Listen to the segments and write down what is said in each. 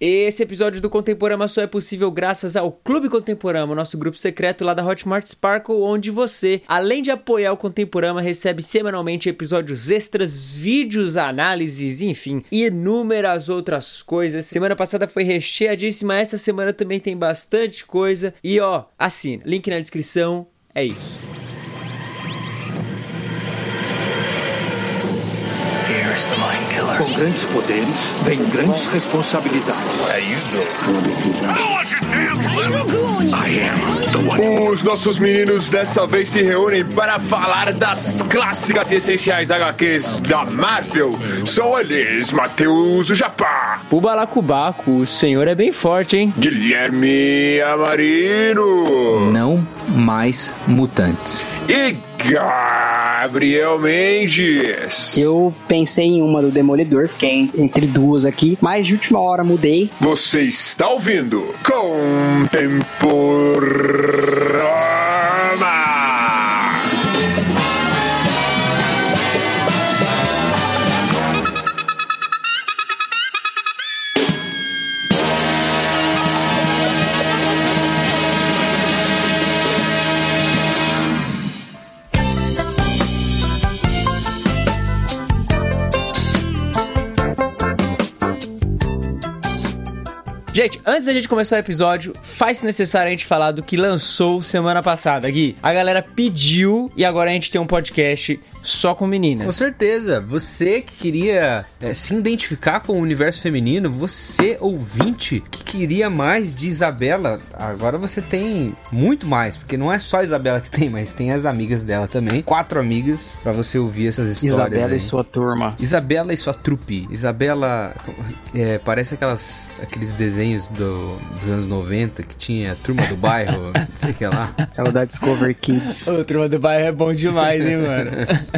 Esse episódio do Contemporama só é possível graças ao Clube Contemporama, nosso grupo secreto lá da Hotmart Sparkle, onde você, além de apoiar o Contemporama, recebe semanalmente episódios extras, vídeos, análises, enfim, inúmeras outras coisas. Semana passada foi recheadíssima, essa semana também tem bastante coisa. E ó, assina, link na descrição, é isso. Com grandes poderes, vem grandes responsabilidades. Os nossos meninos dessa vez se reúnem para falar das clássicas e essenciais HQs da Marvel. São eles, Matheus Japá, O balacubaco, o senhor é bem forte, hein? Guilherme Amarino Não mais mutantes. e Gabriel Mendes. Eu pensei em uma do Demolidor, fiquei entre duas aqui, mas de última hora mudei. Você está ouvindo Contemporama. Gente, antes da gente começar o episódio, faz necessário a gente falar do que lançou semana passada, Gui. A galera pediu e agora a gente tem um podcast só com Com meninas. certeza, você que queria é, se identificar com o universo feminino, você ouvinte que queria mais de Isabela, agora você tem muito mais, porque não é só a Isabela que tem, mas tem as amigas dela também. Quatro amigas pra você ouvir essas histórias. Isabela aí. e sua turma. Isabela e sua trupe. Isabela é, parece aquelas, aqueles desenhos do- dos anos 90 que tinha a turma do bairro, não sei o que lá. É o da Discover Kids. Ô, turma do bairro é bom demais, hein, mano?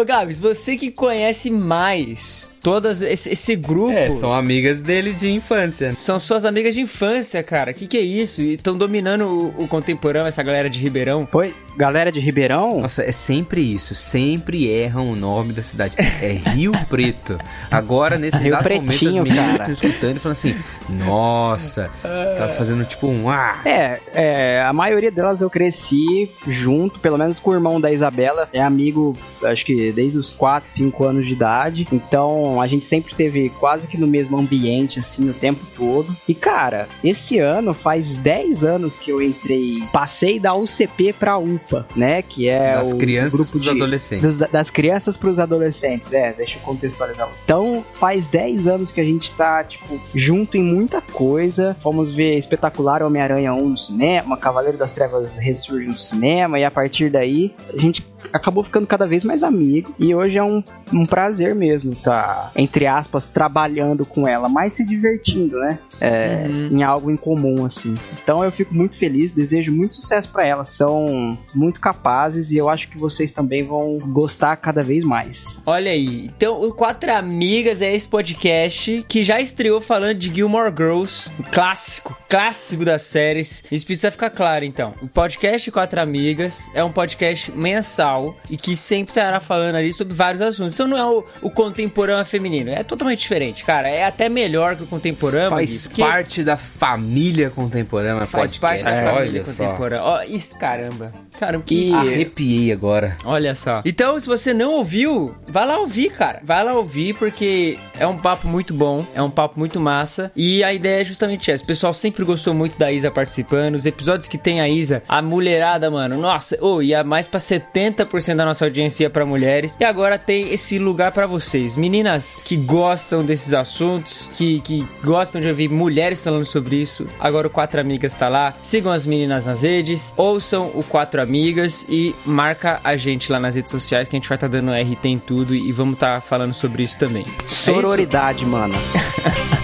Ô, Gabs, você que conhece mais todas esse, esse grupo. É, são amigas dele de infância. São suas amigas de infância, cara. Que que é isso? E estão dominando o, o contemporâneo, essa galera de Ribeirão. Foi, galera de Ribeirão? Nossa, é sempre isso. Sempre erram o nome da cidade. É Rio Preto. Agora, nesse Rio exato momento, as Pretinho, meninas estão escutando e falando assim: Nossa, tá fazendo tipo um ah. É, é, a maioria delas eu cresci junto, pelo menos com o irmão da Isabela. É amigo, acho que desde os 4, 5 anos de idade. Então a gente sempre teve quase que no mesmo ambiente, assim, o tempo todo. E cara, esse ano faz 10 anos que eu entrei, passei da UCP pra UPA, né? Que é Das o crianças grupo pros de, adolescentes. dos- das crianças pros adolescentes, é, deixa eu contextualizar. Então, faz 10 anos que a gente tá, tipo, junto em muita coisa. Fomos ver Espetacular Homem-Aranha 1 no cinema, Cavaleiro das Trevas ressurge no cinema, e a partir daí, a gente acabou ficando cada vez mais amigo. E hoje é um, um prazer mesmo tá, entre aspas, trabalhando com ela, mas se divertindo, né? É, Em algo em comum, assim. Então eu fico muito feliz, desejo muito sucesso pra elas. São muito capazes e eu acho que vocês também vão gostar cada vez mais. Olha aí. Então, o Quatro Amigas é esse podcast que já estreou falando de Gilmore Girls, um clássico, clássico das séries. Isso precisa ficar claro, então. O podcast Quatro Amigas é um podcast mensal e que sempre estará falando ali sobre vários assuntos. Então não é o, o contemporâneo feminino, é totalmente diferente, cara. É até melhor que o contemporâneo. Faz porque parte da família contemporânea Faz podcast. parte da É, família contemporânea. Ó, isso, caramba. Caramba, que... E- Arrepiei agora. Olha só. Então, se você não ouviu, vai lá ouvir, cara. Vai lá ouvir, porque é um papo muito bom, é um papo muito massa. E a ideia é justamente essa. O pessoal sempre gostou muito da Isa participando. Os episódios que tem a Isa, a mulherada, mano, nossa, oh, ia mais pra 70% da nossa audiência ia pra mulheres. E agora tem esse lugar pra vocês. Meninas que gostam desses assuntos, que, que gostam de ouvir mulheres falando sobre isso. Agora o Quatro Amigas tá lá. Sigam as meninas nas redes, ouçam o Quatro Amigas e marca a gente lá nas redes sociais que a gente vai estar dando RT em tudo e vamos estar falando sobre isso também. Sororidade, manas.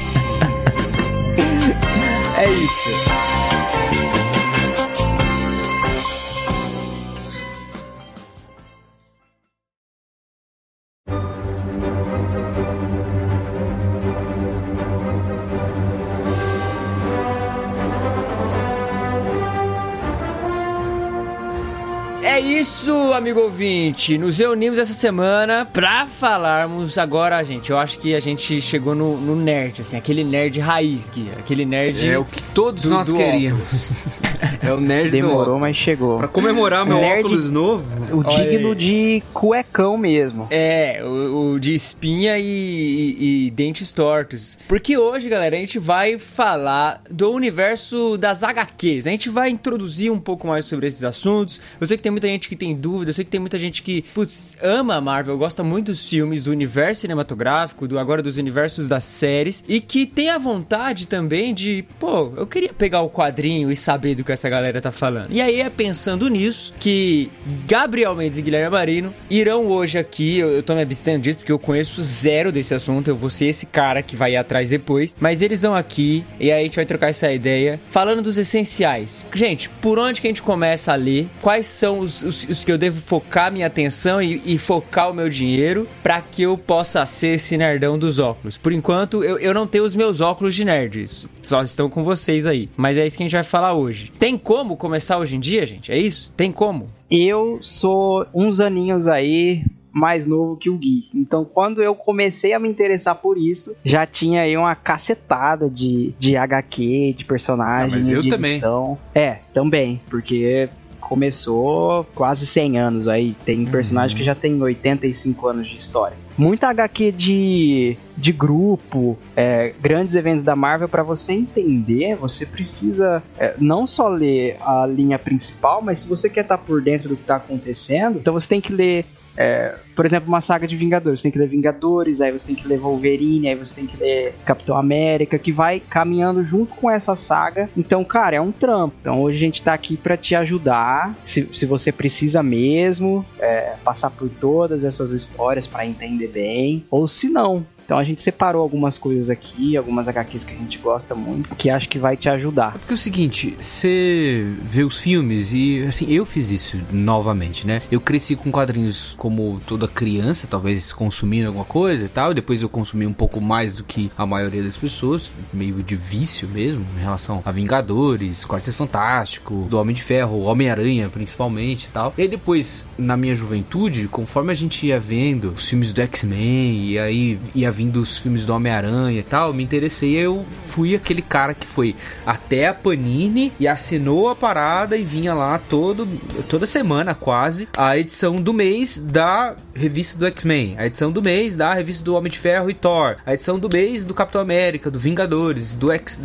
É isso. Amigo ouvinte. Nos reunimos essa semana pra falarmos agora, gente. Eu acho que a gente chegou no, no nerd, assim, aquele nerd raiz, Gui, aquele nerd. É o que todos do- nós do queríamos. é o nerd Demorou, mas chegou. Pra comemorar meu Nerd- óculos novo. O digno de cuecão mesmo. É, o, o de espinha e, e- e dentes tortos. Porque hoje, galera, a gente vai falar do universo das HQs. A gente vai introduzir um pouco mais sobre esses assuntos. Eu sei que tem muita gente que tem dúvida, eu sei que tem muita gente que, putz, ama a Marvel, gosta muito dos filmes, do universo cinematográfico, do agora dos universos das séries, e que tem a vontade também de, pô, eu queria pegar o quadrinho e saber do que essa galera tá falando. E aí é pensando nisso que Gabriel Mendes e Guilherme Marino irão hoje aqui, eu, eu tô me abstendo disso porque eu conheço zero desse assunto, eu vou ser esse cara que vai ir atrás depois, mas eles vão aqui e aí a gente vai trocar essa ideia falando dos essenciais. Gente, por onde que a gente começa a ler? Quais são os, os, os que eu devo focar minha atenção e, e focar o meu dinheiro para que eu possa ser esse nerdão dos óculos? Por enquanto, eu, eu não tenho os meus óculos de nerd, isso só estão com vocês aí. Mas é isso que a gente vai falar hoje. Tem como começar hoje em dia, gente? É isso? Tem como? Eu sou uns aninhos aí mais novo que o Gui. Então, quando eu comecei a me interessar por isso, já tinha aí uma cacetada de, de HQ, de personagem, Ah, mas eu de também. edição. É, também, porque começou quase 100 anos aí. Tem personagem que já tem 85 anos de história. Muita HQ de, de grupo, é, grandes eventos da Marvel, para você entender, você precisa é, não só ler a linha principal, mas se você quer estar por dentro do que está acontecendo, então você tem que ler é, por exemplo, uma saga de Vingadores. Você tem que ler Vingadores, aí você tem que ler Wolverine, aí você tem que ler Capitão América, que vai caminhando junto com essa saga. Então, cara, é um trampo. Então, hoje a gente tá aqui para te ajudar. Se, se você precisa mesmo é, passar por todas essas histórias para entender bem, ou se não. Então a gente separou algumas coisas aqui, algumas HQs que a gente gosta muito, que acho que vai te ajudar. Porque é o seguinte, você vê os filmes e, assim, eu fiz isso novamente, né? Eu cresci com quadrinhos como toda criança, talvez consumindo alguma coisa e tal, depois eu consumi um pouco mais do que a maioria das pessoas, meio de vício mesmo, em relação a Vingadores, Quarteto Fantástico, do Homem de Ferro, Homem-Aranha principalmente e tal. E depois, na minha juventude, conforme a gente ia vendo os filmes do X-Men, e aí ia vindo os filmes do Homem-Aranha e tal, me interessei. Eu fui aquele cara que foi até a Panini e assinou a parada e vinha lá todo, toda semana quase a edição do mês da revista do X-Men, a edição do mês da revista do Homem de Ferro e Thor, a edição do mês do Capitão América, do Vingadores, do X,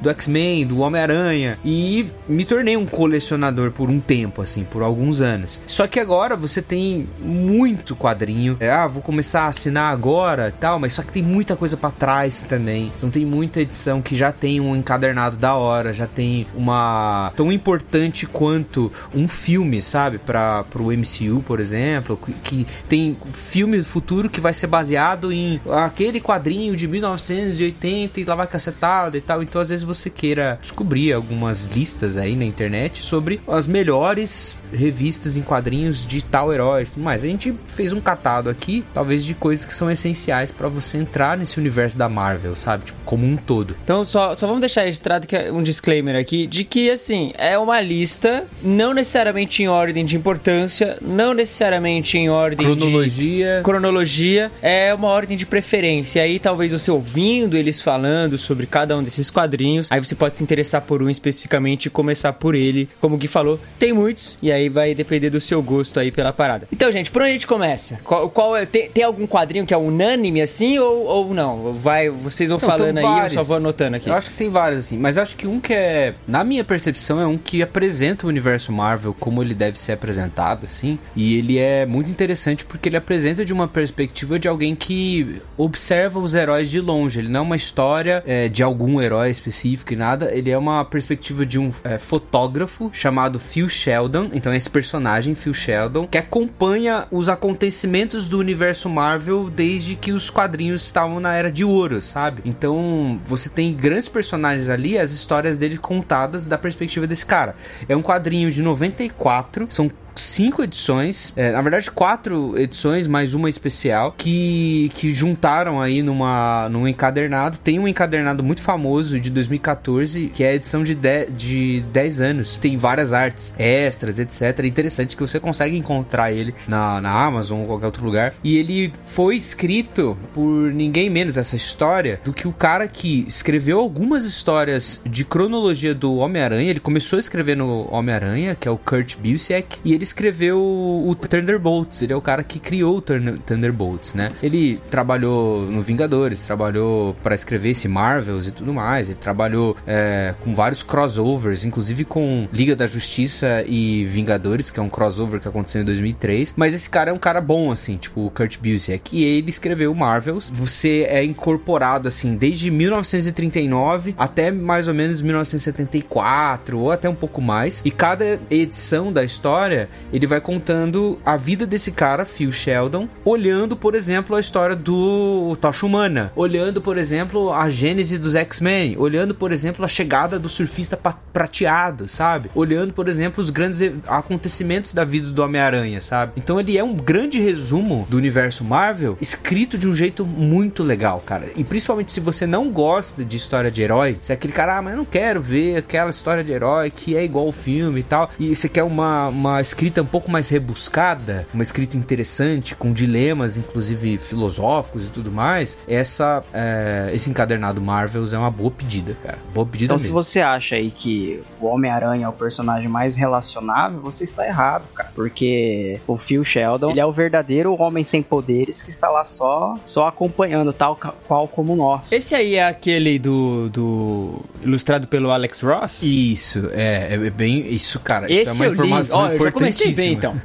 do X-Men, do Homem-Aranha e me tornei um colecionador por um tempo, assim, por alguns anos. Só que agora você tem muito quadrinho. É, ah, vou começar a assinar agora, tal, mas só que tem muita coisa pra trás também. Então tem muita edição que já tem um encadernado da hora, já tem uma tão importante quanto um filme, sabe, para pro MCU, por exemplo, que tem filme do futuro que vai ser baseado em aquele quadrinho de 1980 e lá vai cacetada e tal. Então às vezes você queira descobrir algumas listas aí na internet sobre as melhores revistas em quadrinhos de tal herói e tudo mais. A gente fez um catado aqui, talvez de coisas que são essenciais pra você entrar nesse universo da Marvel, sabe? Tipo, como um todo. Então, só, só vamos deixar registrado que é um disclaimer aqui de que, assim, é uma lista, não necessariamente em ordem de importância, não necessariamente em ordem Cronologia. de cronologia, é uma ordem de preferência. Aí, talvez você ouvindo eles falando sobre cada um desses quadrinhos, aí você pode se interessar por um especificamente e começar por ele. Como o Gui falou, tem muitos, e aí vai depender do seu gosto aí pela parada. Então, gente, por onde a gente começa? Qual, qual é, tem, tem algum quadrinho que é unânime assim ou, ou não? Vai, vocês vão Não, falando aí, eu vários. só vou anotando aqui. Eu acho que tem vários, assim. Mas eu acho que um que é, na minha percepção, é um que apresenta o universo Marvel como ele deve ser apresentado, assim. E ele é muito interessante porque ele apresenta de uma perspectiva de alguém que observa os heróis de longe. Ele não é uma história é, de algum herói específico e nada. Ele é uma perspectiva de um é, fotógrafo chamado Phil Sheldon. Então, esse personagem, Phil Sheldon, que acompanha os acontecimentos do universo Marvel desde que os quadrinhos estavam na era de ouro, sabe? Então, você tem grandes personagens ali, as histórias dele contadas da perspectiva desse cara. É um quadrinho de 94, são cinco edições, é, na verdade quatro edições, mais uma especial, que, que juntaram aí numa, num encadernado. Tem um encadernado muito famoso de 2014, que é a edição de, de, de 10 anos. Tem várias artes extras, etc. Interessante que você consegue encontrar ele na, na Amazon ou qualquer outro lugar. E ele foi escrito por ninguém menos essa história do que o cara que escreveu algumas histórias de cronologia do Homem-Aranha. Ele começou a escrever no Homem-Aranha, que é o Kurt Busiek, e ele escreveu o Thunderbolts. Ele é o cara que criou o Thunderbolts, né? Ele trabalhou no Vingadores, trabalhou para escrever esse Marvels e tudo mais. Ele trabalhou é, com vários crossovers, inclusive com Liga da Justiça e Vingadores, que é um crossover que aconteceu em 2003. Mas esse cara é um cara bom, assim, tipo o Kurt Busiek. E ele escreveu Marvels. Você é incorporado, assim, desde 1939 até mais ou menos 1974, ou até um pouco mais. E cada edição da história, ele vai contando a vida desse cara, Phil Sheldon, olhando, por exemplo, a história do Tocha Humana, olhando, por exemplo, a gênese dos X-Men, olhando, por exemplo, a chegada do surfista prateado, sabe? Olhando, por exemplo, os grandes acontecimentos da vida do Homem-Aranha, sabe? Então ele é um grande resumo do universo Marvel, escrito de um jeito muito legal, cara. E principalmente se você não gosta de história de herói, se é aquele cara, ah, mas eu não quero ver aquela história de herói que é igual o filme e tal, e você quer uma, uma escrita um pouco mais rebuscada, uma escrita interessante, com dilemas, inclusive filosóficos e tudo mais, essa, é, esse encadernado Marvels é uma boa pedida, cara. Boa pedida então, mesmo. se você acha aí que o Homem-Aranha é o personagem mais relacionável, você está errado, cara. Porque o Phil Sheldon, ele é o verdadeiro homem sem poderes que está lá só, só acompanhando, tal qual como nós. Esse aí é aquele do, do ilustrado pelo Alex Ross? Isso, é, é bem isso, cara. Esse isso é uma informação li. Oh, já comecei bem, então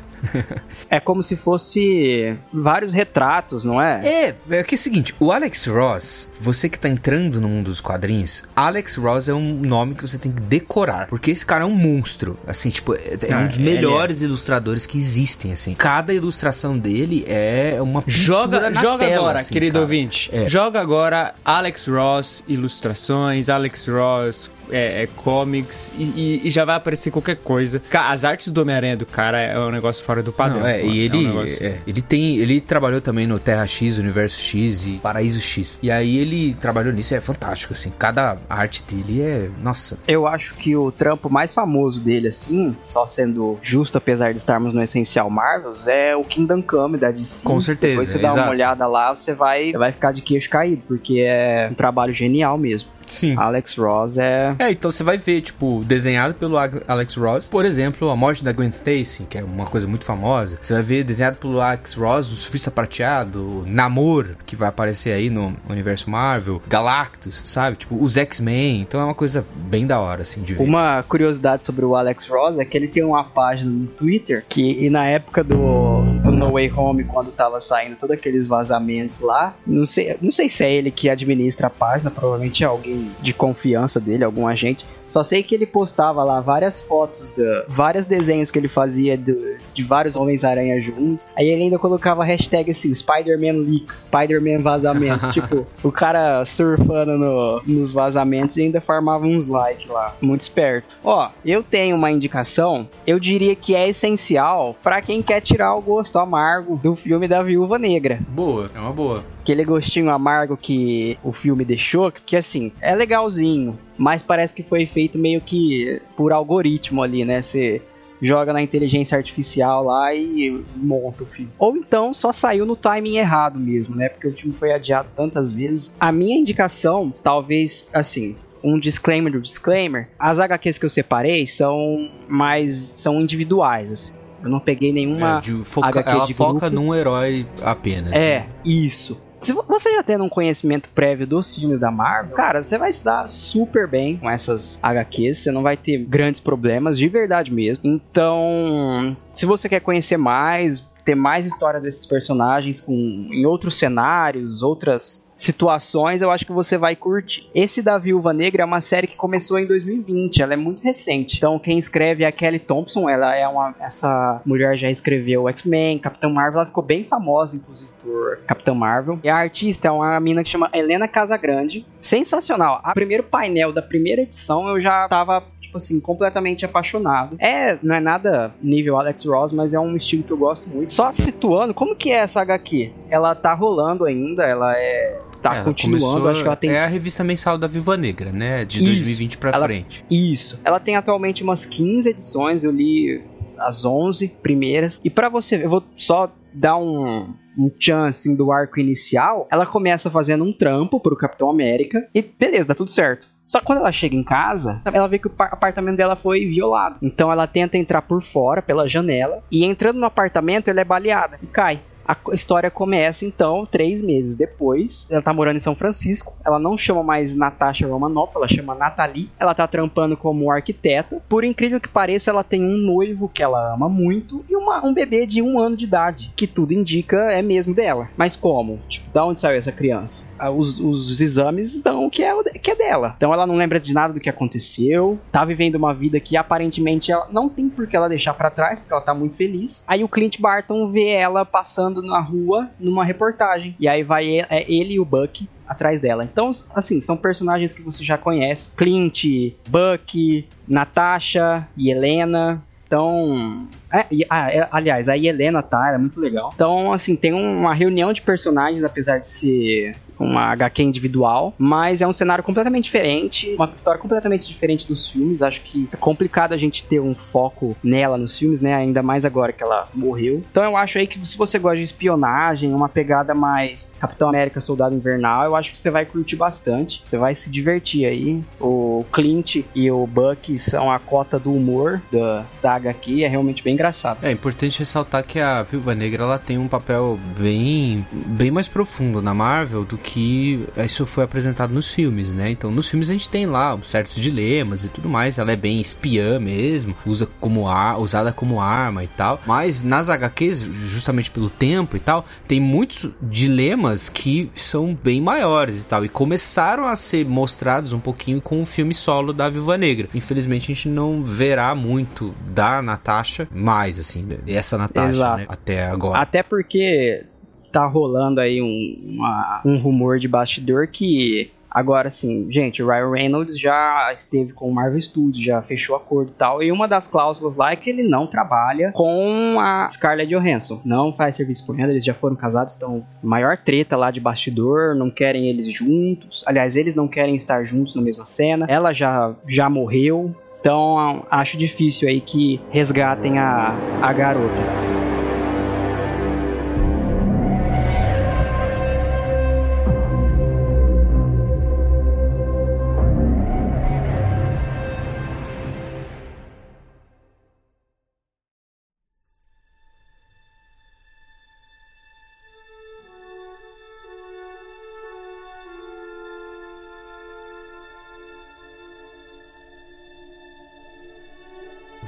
é como se fosse vários retratos, não é? É, é que é o seguinte, o Alex Ross, você que tá entrando no mundo dos quadrinhos, Alex Ross é um nome que você tem que decorar, porque esse cara é um monstro, assim, tipo, é, é um dos melhores é. ilustradores que existem, assim. Cada ilustração dele é uma joga joga tela, agora, assim, querido cara. ouvinte. É. Joga agora Alex Ross ilustrações, Alex Ross é, é comics e, e, e, já vai aparecer qualquer coisa. As artes do Homem-Aranha do cara é um negócio fora do padrão. Não, é, e ele, é um negócio... é, ele tem, ele trabalhou também no Terra X, Universo X e Paraíso X. E aí ele trabalhou nisso, é fantástico assim. Cada arte dele é, nossa. Eu acho que o trampo mais famoso dele assim, só sendo justo apesar de estarmos no essencial Marvels, é o Kingdom Come da DC. Com certeza. Depois você dá exato. uma olhada lá, você vai, você vai ficar de queixo caído, porque é um trabalho genial mesmo. Sim. Alex Ross é. É, então você vai ver, tipo, desenhado pelo Alex Ross, por exemplo, a morte da Gwen Stacy, que é uma coisa muito famosa. Você vai ver desenhado pelo Alex Ross, o Surfista Prateado, Namor, que vai aparecer aí no universo Marvel, Galactus, sabe? Tipo, os X-Men. Então é uma coisa bem da hora, assim, de ver. Uma curiosidade sobre o Alex Ross é que ele tem uma página no Twitter que, e na época do, do No Way Home, quando tava saindo todos aqueles vazamentos lá, não sei, não sei se é ele que administra a página, provavelmente é alguém de confiança dele, algum agente. Só sei que ele postava lá várias fotos, de, vários desenhos que ele fazia de, de vários Homens-Aranha juntos. Aí ele ainda colocava hashtag assim, Spider-Man Leaks, Spider-Man Vazamentos. tipo, o cara surfando no, nos vazamentos e ainda farmava uns likes lá. Muito esperto. Ó, eu tenho uma indicação, eu diria que é essencial para quem quer tirar o gosto amargo do filme da Viúva Negra. Boa, é uma boa. Aquele gostinho amargo que o filme deixou, que assim, é legalzinho, mas parece que foi feito meio que por algoritmo ali, né? Você joga na inteligência artificial lá e monta o filme. Ou então só saiu no timing errado mesmo, né? Porque o filme foi adiado tantas vezes. A minha indicação, talvez, assim, um disclaimer do disclaimer, as HQs que eu separei são mais são individuais, assim. Eu não peguei nenhuma é, de foca, HQ ela de foca grupo. num herói apenas. É, né? isso. Se você já tendo um conhecimento prévio dos filmes da Marvel, cara, você vai se dar super bem com essas HQs, você não vai ter grandes problemas, de verdade mesmo. Então, se você quer conhecer mais, ter mais história desses personagens com, em outros cenários, outras situações, eu acho que você vai curtir. Esse da Viúva Negra é uma série que começou em 2020, ela é muito recente. Então quem escreve é a Kelly Thompson, ela é uma essa mulher já escreveu X-Men, Capitão Marvel, ela ficou bem famosa inclusive por Capitão Marvel. E a artista é uma mina que chama Helena Casagrande. Sensacional. A primeiro painel da primeira edição eu já tava tipo assim, completamente apaixonado. É, não é nada nível Alex Ross, mas é um estilo que eu gosto muito. Só situando, como que é essa HQ? Ela tá rolando ainda, ela é tá Ela continuando, começou- acho que ela tem É a revista mensal da Viva Negra, né? De Isso. 2020 pra Ela- frente. Isso. Ela tem atualmente umas 15 edições, eu li as 11 primeiras. E pra você, ver, eu vou só dar um um chance assim, do arco inicial, ela começa fazendo um trampo pro Capitão América e beleza, dá tudo certo. Só que quando ela chega em casa, ela vê que o pa- apartamento dela foi violado. Então ela tenta entrar por fora, pela janela, e entrando no apartamento, ela é baleada e cai. A história começa então três meses depois. Ela tá morando em São Francisco. Ela não chama mais Natasha Romanoff, ela chama Nathalie. Ela tá trampando como arquiteta. Por incrível que pareça, ela tem um noivo que ela ama muito e uma- um bebê de um ano de idade, que tudo indica é mesmo dela. Mas como? Tipo, da onde saiu essa criança? Ah, Os, os exames dão que é, que é dela. Então ela não lembra de nada do que aconteceu. Tá vivendo uma vida que aparentemente ela não tem por que ela deixar pra trás, porque ela tá muito feliz. Aí o Clint Barton vê ela passando na rua numa reportagem. E aí vai e- é ele e o Buck atrás dela. Então, assim, são personagens que você já conhece. Clint, Buck, Natasha e Helena. Então. É, e- ah, é, aliás, a Helena tá, ela é muito legal. Então, assim, tem uma reunião de personagens, apesar de ser uma HQ individual, mas é um cenário completamente diferente, uma história completamente diferente dos filmes. Acho que é complicado a gente ter um foco nela nos filmes, né? Ainda mais agora que ela morreu. Então eu acho aí que se você gosta de espionagem, uma pegada mais Capitão América Soldado Invernal, eu acho que você vai curtir bastante. Você vai se divertir aí. O Clint e o Buck são a cota do humor da, da HQ, é realmente bem engraçado. É importante ressaltar que a Viúva Negra ela tem um papel bem, bem mais profundo na Marvel do que isso foi apresentado nos filmes, né? Então, nos filmes a gente tem lá certos dilemas e tudo mais. Ela é bem espiã mesmo, usa como ar, usada como arma e tal. Mas nas HQs, justamente pelo tempo e tal, tem muitos dilemas que são bem maiores e tal. E começaram a ser mostrados um pouquinho com o filme solo da Viúva Negra. Infelizmente a gente não verá muito da Natasha mais, assim, essa Natasha, Exato. né? Até agora. Até porque tá rolando aí um, uma- um rumor de bastidor que. Agora sim, gente, o Ryan Reynolds já esteve com o Marvel Studios, já fechou acordo e tal. E uma das cláusulas lá é que ele não trabalha com a Scarlett Johansson. Não faz serviço por renda, eles já foram casados, então maior treta lá de bastidor, não querem eles juntos. Aliás, eles não querem estar juntos na mesma cena. Ela já, já morreu. Então acho difícil aí que resgatem a, a garota.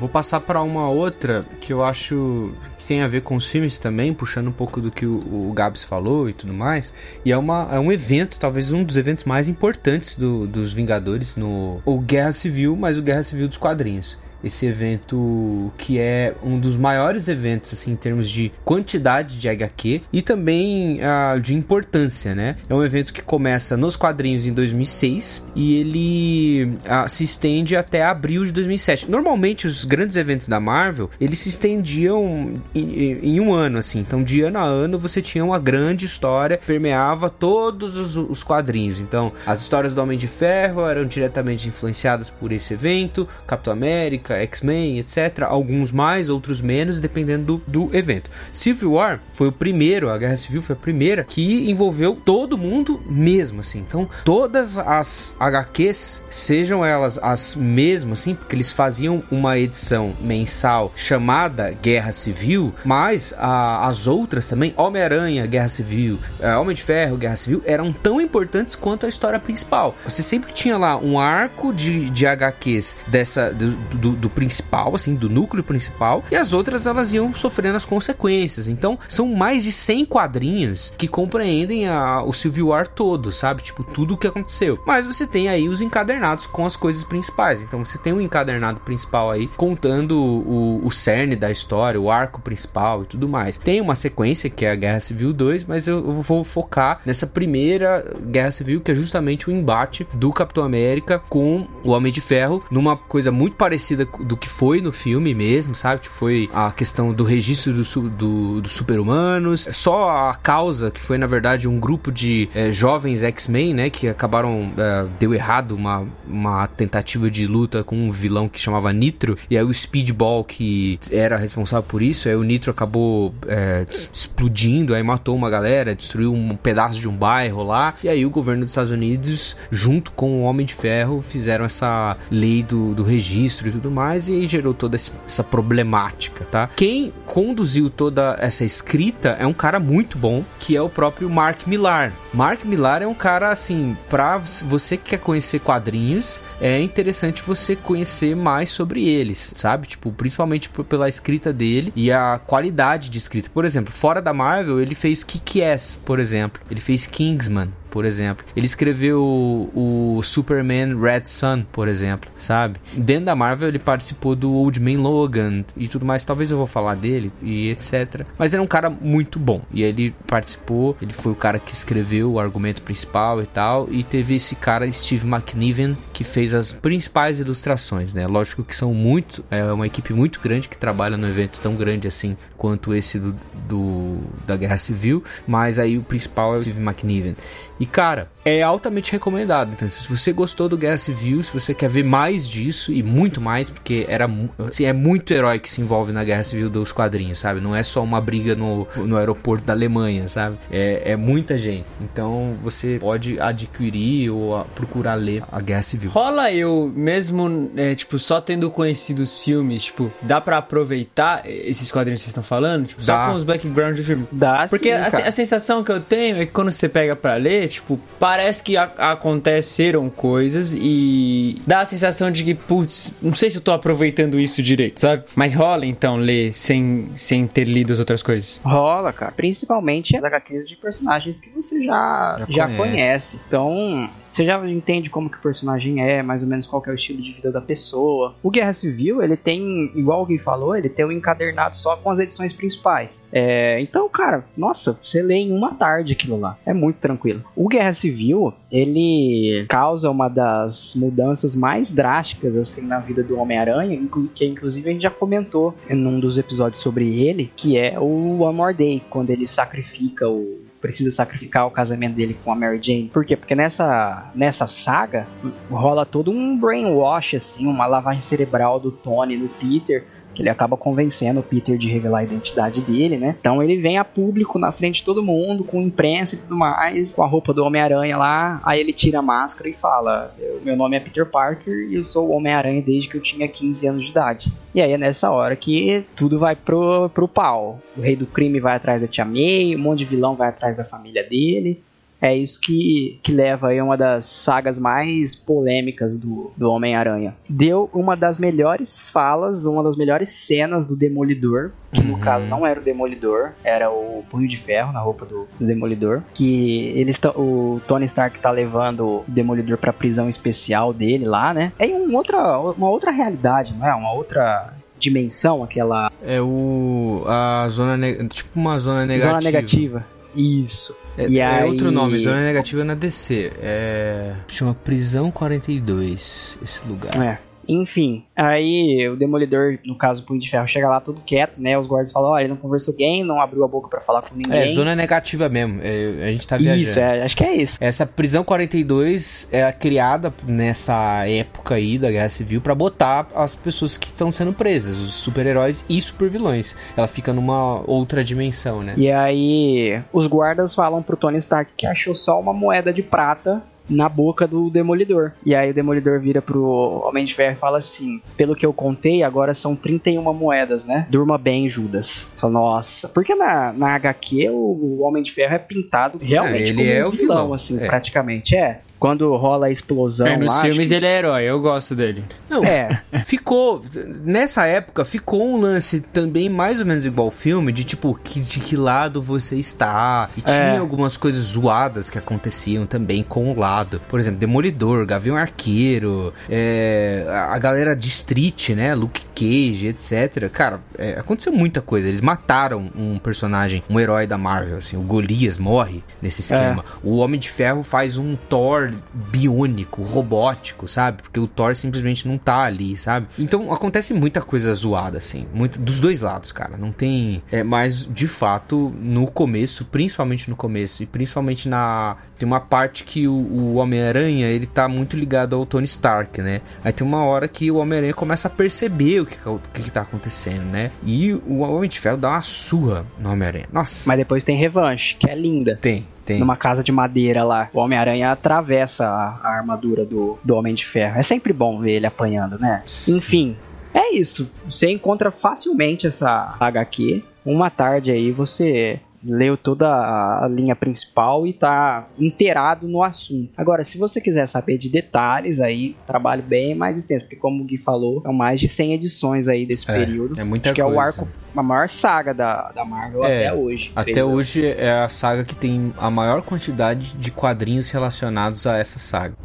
Vou passar pra uma outra que eu acho que tem a ver com os filmes também, puxando um pouco do que o, o Gabs falou e tudo mais. E é, uma, é um evento, talvez um dos eventos mais importantes do- dos Vingadores no o Guerra Civil, mas o Guerra Civil dos quadrinhos. Esse evento que é um dos maiores eventos assim em termos de quantidade de HQ e também ah, de importância, né? É um evento que começa nos quadrinhos em 2006 e ele ah, se estende até abril de 2007. Normalmente os grandes eventos da Marvel eles se estendiam em, em um ano, assim. Então de ano a ano você tinha uma grande história permeava todos os, os quadrinhos. Então as histórias do Homem de Ferro eram diretamente influenciadas por esse evento, Capitão América, X-Men, etc. Alguns mais, outros menos, dependendo do, do evento. Civil War foi o primeiro, a Guerra Civil foi a primeira que envolveu todo mundo mesmo, assim. Então todas as HQs, sejam elas as mesmas, assim, porque eles faziam uma edição mensal chamada Guerra Civil, mas a- as outras também, Homem-Aranha, Guerra Civil, eh, Homem de Ferro, Guerra Civil, eram tão importantes quanto a história principal. Você sempre tinha lá um arco de, de HQs dessa, do, do- do principal, assim, do núcleo principal, e as outras elas iam sofrendo as consequências. Então, são mais de 100 quadrinhos que compreendem a, o Civil War todo, sabe? Tipo, tudo o que aconteceu. Mas você tem aí os encadernados com as coisas principais. Então, você tem um encadernado principal aí contando o, o cerne da história, o arco principal e tudo mais. Tem uma sequência que é a Guerra Civil 2, mas eu, eu vou focar nessa primeira Guerra Civil, que é justamente o embate do Capitão América com o Homem de Ferro, numa coisa muito parecida do que foi no filme mesmo, sabe? Tipo, foi a questão do registro do, do, do super-humanos, só a causa, que foi na verdade um grupo de é, jovens X-Men, né, que acabaram, é, deu errado uma, uma tentativa de luta com um vilão que chamava Nitro, e aí o Speedball, que era responsável por isso, aí o Nitro acabou é, explodindo, aí matou uma galera, destruiu um pedaço de um bairro lá, e aí o governo dos Estados Unidos, junto com o Homem de Ferro, fizeram essa lei do, do registro e tudo mais, e aí gerou toda essa problemática, tá? Quem conduziu toda essa escrita é um cara muito bom, que é o próprio Mark Millar. Mark Millar é um cara, assim, pra você que quer conhecer quadrinhos, é interessante você conhecer mais sobre eles, sabe? Tipo, principalmente pela escrita dele e a qualidade de escrita. Por exemplo, fora da Marvel, ele fez Kick-Ass, por exemplo. Ele fez Kingsman, por exemplo. Ele escreveu o, o, Superman Red Sun, por exemplo, sabe? Dentro da Marvel ele participou do Old Man Logan e tudo mais. Talvez eu vou falar dele e etc. Mas é um cara muito bom. E ele participou, ele foi o cara que escreveu o argumento principal e tal. E teve esse cara, Steve McNiven, que fez as principais ilustrações, né? Lógico que são muito, é uma equipe muito grande que trabalha no evento tão grande assim quanto esse do, do da Guerra Civil. Mas aí o principal é o Steve McNiven. E cara, é altamente recomendado. Então, se você gostou do Guerra Civil, se você quer ver mais disso e muito mais, porque era assim, é muito herói que se envolve na Guerra Civil dos quadrinhos, sabe? Não é só uma briga no, no aeroporto da Alemanha, sabe? É, é muita gente. Então você pode adquirir ou procurar ler a Guerra Civil. Rola eu, mesmo, é, tipo, só tendo conhecido os filmes, tipo, dá para aproveitar esses quadrinhos que vocês estão falando? Tipo, dá. só com os background de filme? Dá, Porque sim, a, a, sensação que eu tenho é que quando você pega para ler, tipo, parece que a, aconteceram coisas e dá a sensação de que, putz, não sei se eu tô aproveitando isso direito, sabe? Mas rola então ler sem, sem ter lido as outras coisas. Rola, cara. Principalmente as HQs de personagens que você já, já, já conhece. conhece. Então, você já entende como que o personagem é, mais ou menos qual é o estilo de vida da pessoa. O Guerra Civil, ele tem, igual alguém falou, ele tem um encadernado só com as edições principais. É, então, cara, nossa, você lê em uma tarde aquilo lá. É muito tranquilo. O Guerra Civil, ele causa uma das mudanças mais drásticas, assim, na vida do Homem-Aranha, que inclusive a gente já comentou em um dos episódios sobre ele, que é o One More Day, quando ele sacrifica o precisa sacrificar o casamento dele com a Mary Jane. Por quê? Porque nessa, nessa saga rola todo um brainwash, assim, uma lavagem cerebral do Tony no Peter que ele acaba convencendo o Peter de revelar a identidade dele, né? Então ele vem a público na frente de todo mundo, com imprensa e tudo mais, com a roupa do Homem-Aranha lá. Aí ele tira a máscara e fala: Meu nome é Peter Parker e eu sou o Homem-Aranha desde que eu tinha 15 anos de idade. E aí é nessa hora que tudo vai pro, pro pau. O rei do crime vai atrás da Tia May, um monte de vilão vai atrás da família dele. É isso que, que leva aí a uma das sagas mais polêmicas do, do Homem-Aranha. Deu uma das melhores falas, uma das melhores cenas do Demolidor, que uhum. no caso não era o Demolidor, era o Punho de Ferro na roupa do, do Demolidor. Que eles o Tony Stark tá levando o Demolidor pra prisão especial dele lá, né? É um outra, uma outra realidade, não é? Uma outra dimensão, aquela. É o. A zona. Tipo uma zona negativa. Zona negativa. Isso. É, e é aí... outro nome, zona negativa na DC. É. Chama Prisão 42, esse lugar. É. Enfim, aí o Demolidor, no caso o Punho de Ferro, chega lá tudo quieto, né? Os guardas falam, ó, oh, ele não conversou com ninguém, não abriu a boca para falar com ninguém. É, zona negativa mesmo, é, a gente tá viajando. Isso, é, acho que é isso. Essa prisão 42 é criada nessa época aí da Guerra Civil para botar as pessoas que estão sendo presas, os super-heróis e super-vilões. Ela fica numa outra dimensão, né? E aí, os guardas falam pro Tony Stark que achou só uma moeda de prata na boca do Demolidor. E aí o Demolidor vira pro Homem de Ferro e fala assim: pelo que eu contei, agora são 31 moedas, né? Durma bem, Judas. Fala, nossa. Porque na, na HQ o, Homem de Ferro é pintado realmente é, ele como é um o vilão, vilão assim, é. praticamente. É quando rola a explosão É, nos lá, filmes que- ele é herói, eu gosto dele. Não, É. ficou. Nessa época, ficou um lance também mais ou menos igual ao filme, de tipo, que, de que lado você está. E tinha É. algumas coisas zoadas que aconteciam também com o lado. Por exemplo, Demolidor, Gavião Arqueiro, é, a a galera de Street, né? Luke Cage, etc. Cara, é, aconteceu muita coisa. Eles mataram um personagem, um herói da Marvel, assim. O Golias morre nesse esquema. O Homem de Ferro faz um Thor biônico, robótico, sabe? Porque o Thor simplesmente não tá ali, sabe? Então acontece muita coisa zoada, assim. Muito, dos dois lados, cara. Não tem. É, mas, de fato, no começo, principalmente no começo, e principalmente na. Tem uma parte que o, o Homem-Aranha, ele tá muito ligado ao Tony Stark, né? Aí tem uma hora que o Homem-Aranha começa a perceber o que, o que, que tá acontecendo, né? E o Homem de Ferro dá uma surra no Homem-Aranha. Nossa. Mas depois tem revanche, que é linda. Tem, tem. Numa casa de madeira lá. O Homem-Aranha atravessa a, a armadura do, do Homem de Ferro. É sempre bom ver ele apanhando, né? Enfim, é isso. Você encontra facilmente essa HQ. Uma tarde aí você leu toda a linha principal e tá inteirado no assunto. Agora, se você quiser saber de detalhes aí, trabalho bem mais extenso, porque como o Gui falou, são mais de 100 edições aí desse É, período. é muita Acho que é o coisa. arco, a maior saga da, da Marvel É, até hoje. Até eu. hoje é a saga que tem a maior quantidade de quadrinhos relacionados a essa saga.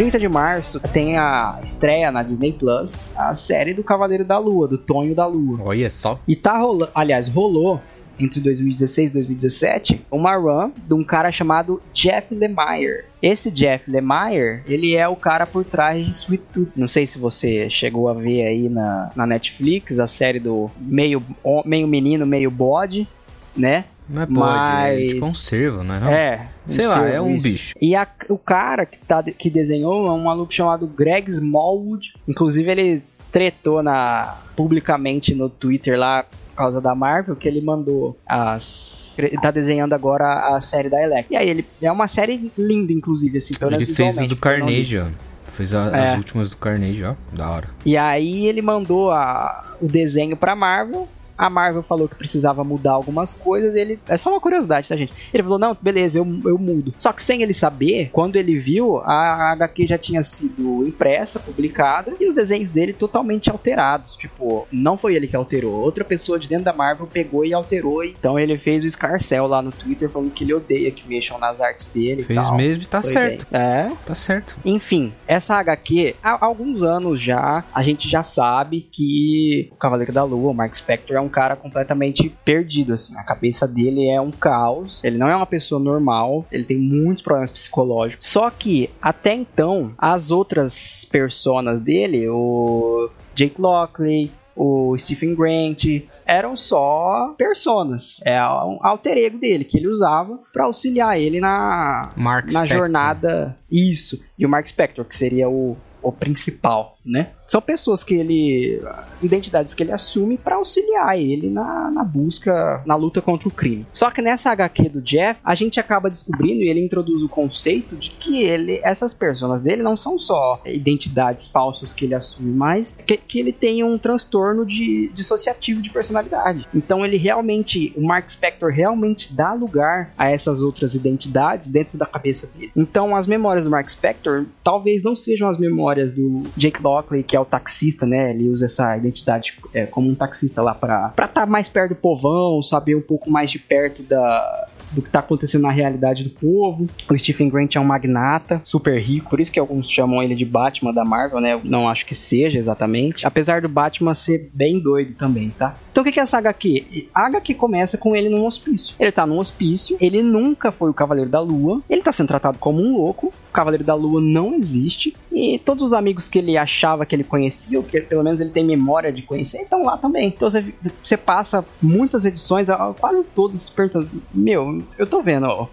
30 de março tem a estreia na Disney Plus a série do Cavaleiro da Lua, do Tonho da Lua. Olha só. E tá rolando, aliás, rolou entre 2016 e 2017 uma run de um cara chamado Jeff Lemire. Esse Jeff Lemire, ele é o cara por trás de Sweet Tooth. Não sei se você chegou a ver aí na, na Netflix a série do meio, meio menino, meio bode, né? Não é pode, Mas- é de conserva, não é? Não? É. Sei lá, é um isso. bicho. E a- o cara que, tá, que desenhou é um maluco chamado Greg Smallwood. Inclusive, ele tretou na, publicamente no Twitter lá por causa da Marvel, que ele mandou as. Ele tá desenhando agora a série da Electra. E aí, ele é uma série linda, inclusive, assim, pelo Ele fez o do. Carnage, ó. Fez a- É. as últimas do Carnage, ó. Da hora. E aí ele mandou a- o desenho pra Marvel. A Marvel falou que precisava mudar algumas coisas. Ele é só uma curiosidade, tá, gente? Ele falou: Não, beleza, eu, eu mudo. Só que sem ele saber, quando ele viu, a HQ já tinha sido impressa, publicada e os desenhos dele totalmente alterados. Tipo, não foi ele que alterou. Outra pessoa de dentro da Marvel pegou e alterou. Então ele fez o Scarcel lá no Twitter falando que ele odeia que mexam nas artes dele. e Fez tal. mesmo e tá Foi certo. bem. É, Tá certo. enfim, essa HQ, há alguns anos já, a gente já sabe que o Cavaleiro da Lua, o Mark Spector, é um cara completamente perdido, assim. A cabeça dele é um caos. Ele não é uma pessoa normal, ele tem muitos problemas psicológicos. Só que, até então, as outras personas dele, o Jake Lockley, o Stephen Grant, eram só personas. É um alter ego dele que ele usava pra auxiliar ele na, Mark na Spector. jornada. Isso. E o Mark Spector, que seria o, o principal, né? São pessoas que ele. identidades que ele assume pra auxiliar ele na, na busca, na luta contra o crime. Só que nessa HQ do Jeff, a gente acaba descobrindo e ele introduz o conceito de que ele, essas personas dele não são só identidades falsas que ele assume, mas que, que ele tem um transtorno de dissociativo de personalidade. Então ele realmente, o Mark Spector realmente dá lugar a essas outras identidades dentro da cabeça dele. Então as memórias do Mark Spector talvez não sejam as memórias do Jake Lockley, que é o taxista, né? Ele usa essa identidade é, como um taxista lá pra estar tá mais perto do povão, saber um pouco mais de perto da, do que tá acontecendo na realidade do povo. O Stephen Grant é um magnata, super rico, por isso que alguns chamam ele de Batman da Marvel, né? Eu não acho que seja exatamente. Apesar do Batman ser bem doido também, tá? Então o que é essa HQ? A HQ começa com ele num hospício. Ele tá num hospício, ele nunca foi o Cavaleiro da Lua, ele tá sendo tratado como um louco, Cavaleiro da Lua não existe, e todos os amigos que ele achava que ele conhecia, ou que pelo menos ele tem memória de conhecer, estão lá também. Então você, você passa muitas edições, quase todas, se perguntando: Meu, eu tô vendo, ó,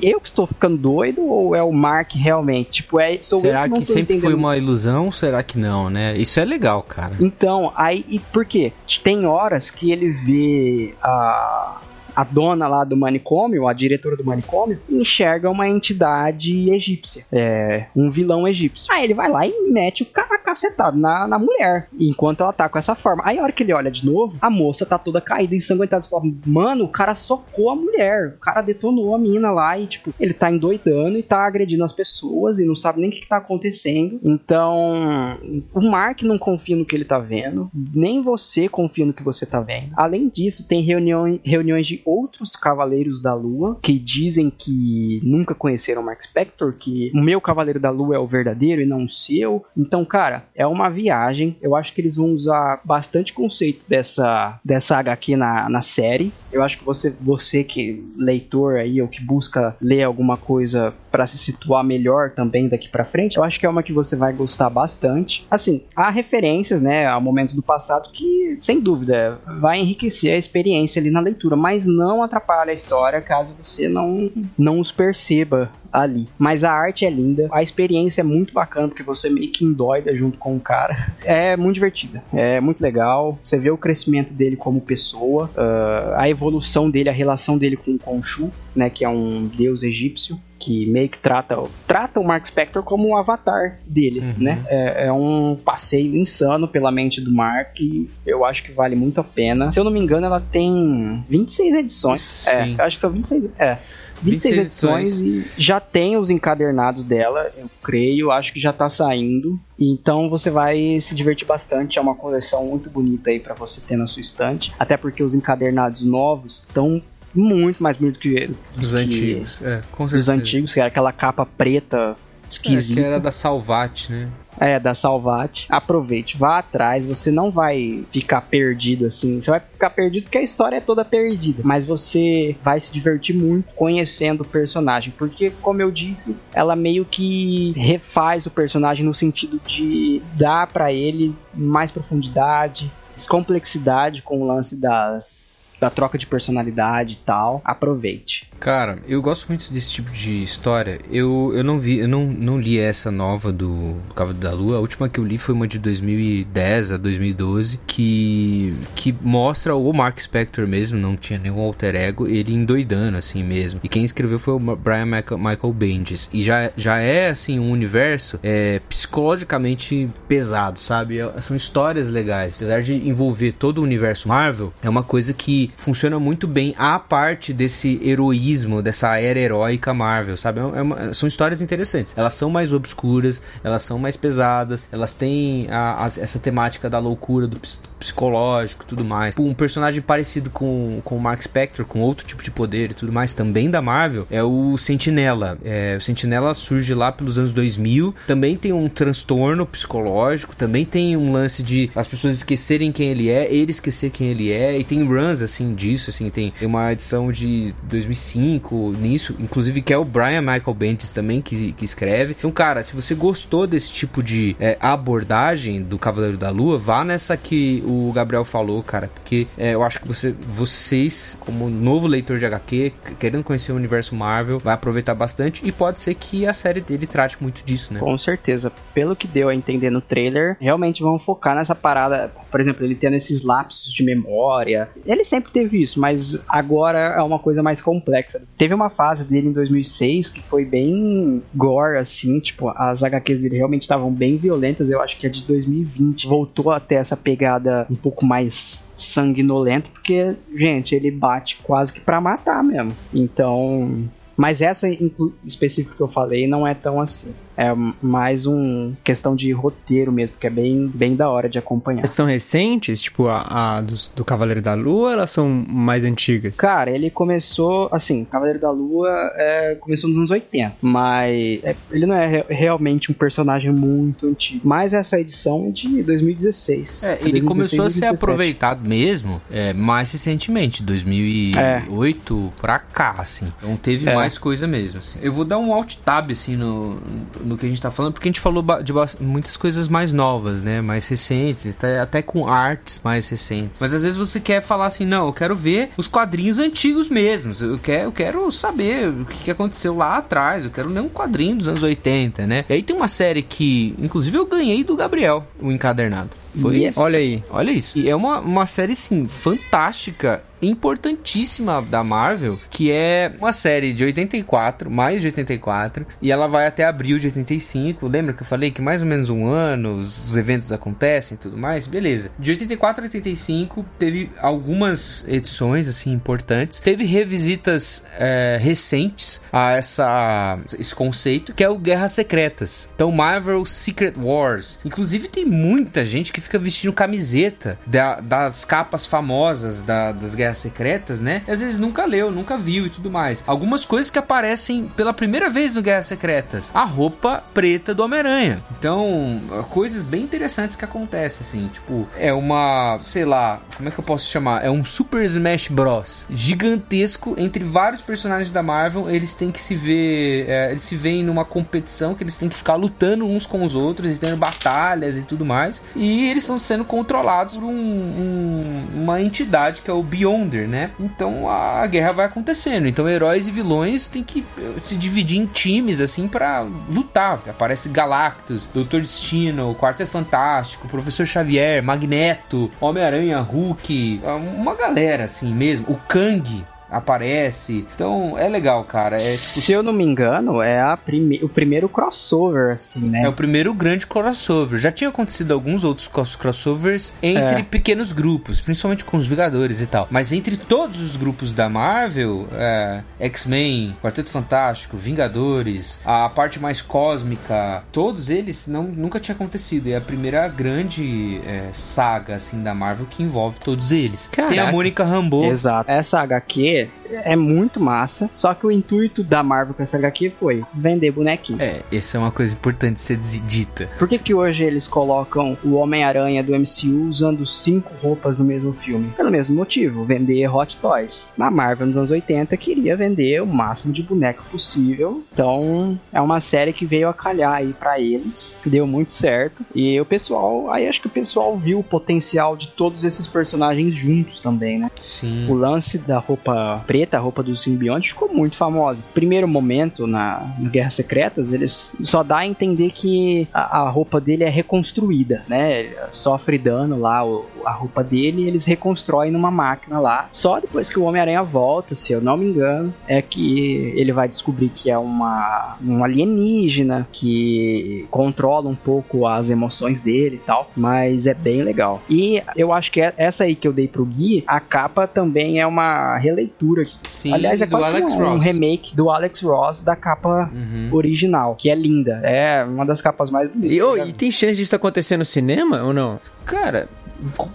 eu que estou ficando doido ou é o Mark realmente? Tipo, é, Será que tô sempre foi uma ilusão? Será que não, né? Isso é legal, cara. Então, aí, e por quê? Tem horas que ele vê a, a dona lá do manicômio, a diretora do manicômio, enxerga uma entidade egípcia, é, um vilão egípcio. Aí ele vai lá e mete o cara cacetado na, na mulher, enquanto ela tá com essa forma. Aí a hora que ele olha de novo, a moça tá toda caída, ensanguentada. Fala, mano, o cara socou a mulher, o cara detonou a mina lá e, tipo, ele tá endoidando e tá agredindo as pessoas e não sabe nem o que, que tá acontecendo. Então, o Mark não confia no que ele tá vendo, nem você confia no que você tá vendo. Além disso, tem reuniões, reuniões de outros cavaleiros da lua que dizem que nunca conheceram Mark Spector, que o meu cavaleiro da lua é o verdadeiro e não o seu. Então, cara, é uma viagem. Eu acho que eles vão usar bastante conceito dessa, dessa HQ na, na série. Eu acho que você, você que leitor aí ou que busca ler alguma coisa para se situar melhor também daqui para frente, eu acho que é uma que você vai gostar bastante. Assim, há referências, né, a momentos do passado que, sem dúvida, vai enriquecer a experiência ali na leitura, mas não atrapalha a história caso você não não os perceba ali. Mas a arte é linda, a experiência é muito bacana, porque você meio que endoida junto com o cara. É muito divertida, é muito legal. Você vê o crescimento dele como pessoa, uh, a evolução dele, a relação dele com o Khonshu, né, que é um deus egípcio que meio que trata, trata o Mark Spector como um avatar dele, uhum. né? É, é, um passeio insano pela mente do Mark e eu acho que vale muito a pena. Se eu não me engano, ela tem 26 edições. Sim. É, acho que são 26. É. 26, 26 edições, edições e já tem os encadernados dela, eu creio, acho que já tá saindo. Então você vai se divertir bastante, é uma coleção muito bonita aí para você ter na sua estante, até porque os encadernados novos estão muito mais bonito que os antigos. É, com certeza. Os antigos, que era aquela capa preta esquisita. É, que era da Salvat, né? É, da Salvat. Aproveite, vá atrás, você não vai ficar perdido assim. Você vai ficar perdido porque a história é toda perdida, mas você vai se divertir muito conhecendo o personagem, porque como eu disse, ela meio que refaz o personagem no sentido de dar para ele mais profundidade, complexidade com o lance das da troca de personalidade e tal, aproveite. Cara, eu gosto muito desse tipo de história. Eu, eu não vi, eu não, não li essa nova do, Cavaleiro da Lua. A última que eu li foi uma de 2010 a 2012, que, que mostra o Mark Spector mesmo, não tinha nenhum alter ego, ele endoidando assim mesmo. E quem escreveu foi o Brian Michael Bendis. E já, já é assim um universo é, psicologicamente pesado, sabe? É, são histórias legais. Apesar de envolver todo o universo Marvel, é uma coisa que funciona muito bem a parte desse heroísmo, dessa era heróica Marvel, sabe? É, é uma, são histórias interessantes. Elas são mais obscuras, elas são mais pesadas, elas têm a, a, essa temática da loucura, do psicológico tudo mais. Um personagem parecido com, com o Mark Spector, com outro tipo de poder e tudo mais, também da Marvel, é o Sentinela. É, o Sentinela surge lá pelos anos 2000, também tem um transtorno psicológico, também tem um lance de as pessoas esquecerem quem ele é, ele esquecer quem ele é, e tem runs assim disso, assim, tem uma edição de 2005 nisso, inclusive que é o Brian Michael Bendis também que, que escreve. Então, cara, se você gostou desse tipo de é, abordagem do Cavaleiro da Lua, vá nessa que o Gabriel falou, cara, porque é, eu acho que você, vocês, como novo leitor de HQ, querendo conhecer o universo Marvel, vai aproveitar bastante e pode ser que a série dele trate muito disso, né? Com certeza. Pelo que deu a entender no trailer, realmente vão focar nessa parada, por exemplo, ele tendo esses lapsos de memória. Ele sempre teve isso, mas agora é uma coisa mais complexa. Teve uma fase dele em 2006 que foi bem gore, assim, tipo, as HQs dele realmente estavam bem violentas. Eu acho que a de 2020 voltou a ter essa pegada um pouco mais sanguinolenta, porque, gente, ele bate quase que para matar mesmo. Então, mas essa específica que eu falei não é tão assim. É mais um questão de roteiro mesmo, que é bem, bem da hora de acompanhar. São recentes, tipo a, a do, do, Cavaleiro da Lua, elas são mais antigas? Cara, ele começou, assim, Cavaleiro da Lua é, começou nos anos 80, mas é, ele não é re realmente um personagem muito antigo. Mas essa edição é de 2016. É, ele 2016, começou 2017. a ser aproveitado mesmo é, mais recentemente, 2008 é. pra cá, assim. Então teve é. mais coisa mesmo. Assim. Eu vou dar um alt tab, assim, no no que a gente tá falando, porque a gente falou de muitas coisas mais novas, né? Mais recentes, até, até com artes mais recentes. Mas às vezes você quer falar assim, não, eu quero ver os quadrinhos antigos mesmos. Eu quero, eu quero saber o que aconteceu lá atrás. Eu quero ler um quadrinho dos anos 80, né? E aí tem uma série que, inclusive, eu ganhei do Gabriel, o encadernado. Foi yes. isso. Olha aí. Olha isso. E é uma, uma série, sim, fantástica importantíssima da Marvel, que é uma série de 84, mais de 84, e ela vai até abril de 85. Lembra que eu falei que mais ou menos um ano os eventos acontecem e tudo mais? Beleza. De 84 a 85 teve algumas edições assim importantes. Teve revisitas é, recentes a essa esse conceito que é o Guerras Secretas. Então Marvel Secret Wars. Inclusive tem muita gente que fica vestindo camiseta da, das capas famosas da, das Guerras Secretas, né? Às vezes nunca leu, nunca viu e tudo mais. Algumas coisas que aparecem pela primeira vez no Guerras Secretas. A roupa preta do Homem-Aranha. Então, coisas bem interessantes que acontecem, assim. Tipo, é uma, sei lá, como é que eu posso chamar? É um Super Smash Bros. gigantesco entre vários personagens da Marvel. Eles têm que se ver, é, eles se veem numa competição que eles têm que ficar lutando uns com os outros e tendo batalhas e tudo mais. E eles estão sendo controlados por um, um, uma entidade que é o Né? Então a guerra vai acontecendo. Então heróis e vilões têm que eh, se dividir em times assim para lutar. Aparece Galactus, Doutor Destino, Quarteto Fantástico, Professor Xavier, Magneto, Homem-Aranha, Hulk, uma galera assim mesmo. O Kang, aparece. Então é legal, cara. É, tipo, Se eu não me engano, é a prime o primeiro crossover, assim, né? É o primeiro grande crossover. Já tinha acontecido alguns outros crossovers entre É. pequenos grupos, principalmente com os Vingadores e tal. Mas entre todos os grupos da Marvel, é, X-Men, Quarteto Fantástico, Vingadores, a parte mais cósmica, todos eles não, nunca tinha acontecido. É a primeira grande é, saga assim da Marvel que envolve todos eles. Tem a Caraca. Mônica Rambeau. Exato. Essa HQ é muito massa, só que o intuito da Marvel com essa HQ foi vender bonequinho. É, essa é uma coisa importante de ser dita. Por que, que hoje eles colocam o Homem-Aranha do MCU usando cinco roupas no mesmo filme? Pelo mesmo motivo, vender Hot Toys. Na Marvel nos anos 80 queria vender o máximo de boneco possível, então é uma série que veio a calhar aí pra eles, que deu muito certo. E o pessoal, aí acho que o pessoal viu o potencial de todos esses personagens juntos também, né? Sim. O lance da roupa preta, a roupa do simbionte, ficou muito famosa. Primeiro momento na, no Guerras Secretas, eles só dá a entender que a, a roupa dele é reconstruída, né? Sofre dano lá, o- a roupa dele, e eles reconstroem numa máquina lá. Só depois que o Homem-Aranha volta, se eu não me engano, é que ele vai descobrir que é uma, um alienígena que controla um pouco as emoções dele e tal, mas é bem legal. E eu acho que é- essa aí que eu dei pro Gui, a capa também é uma releitura. Sim, Aliás, é do quase Alex um, um Ross. remake do Alex Ross da capa Uhum. original, que é linda. É uma das capas mais bonitas. E, já e tem chance disso acontecer no cinema ou não? Cara,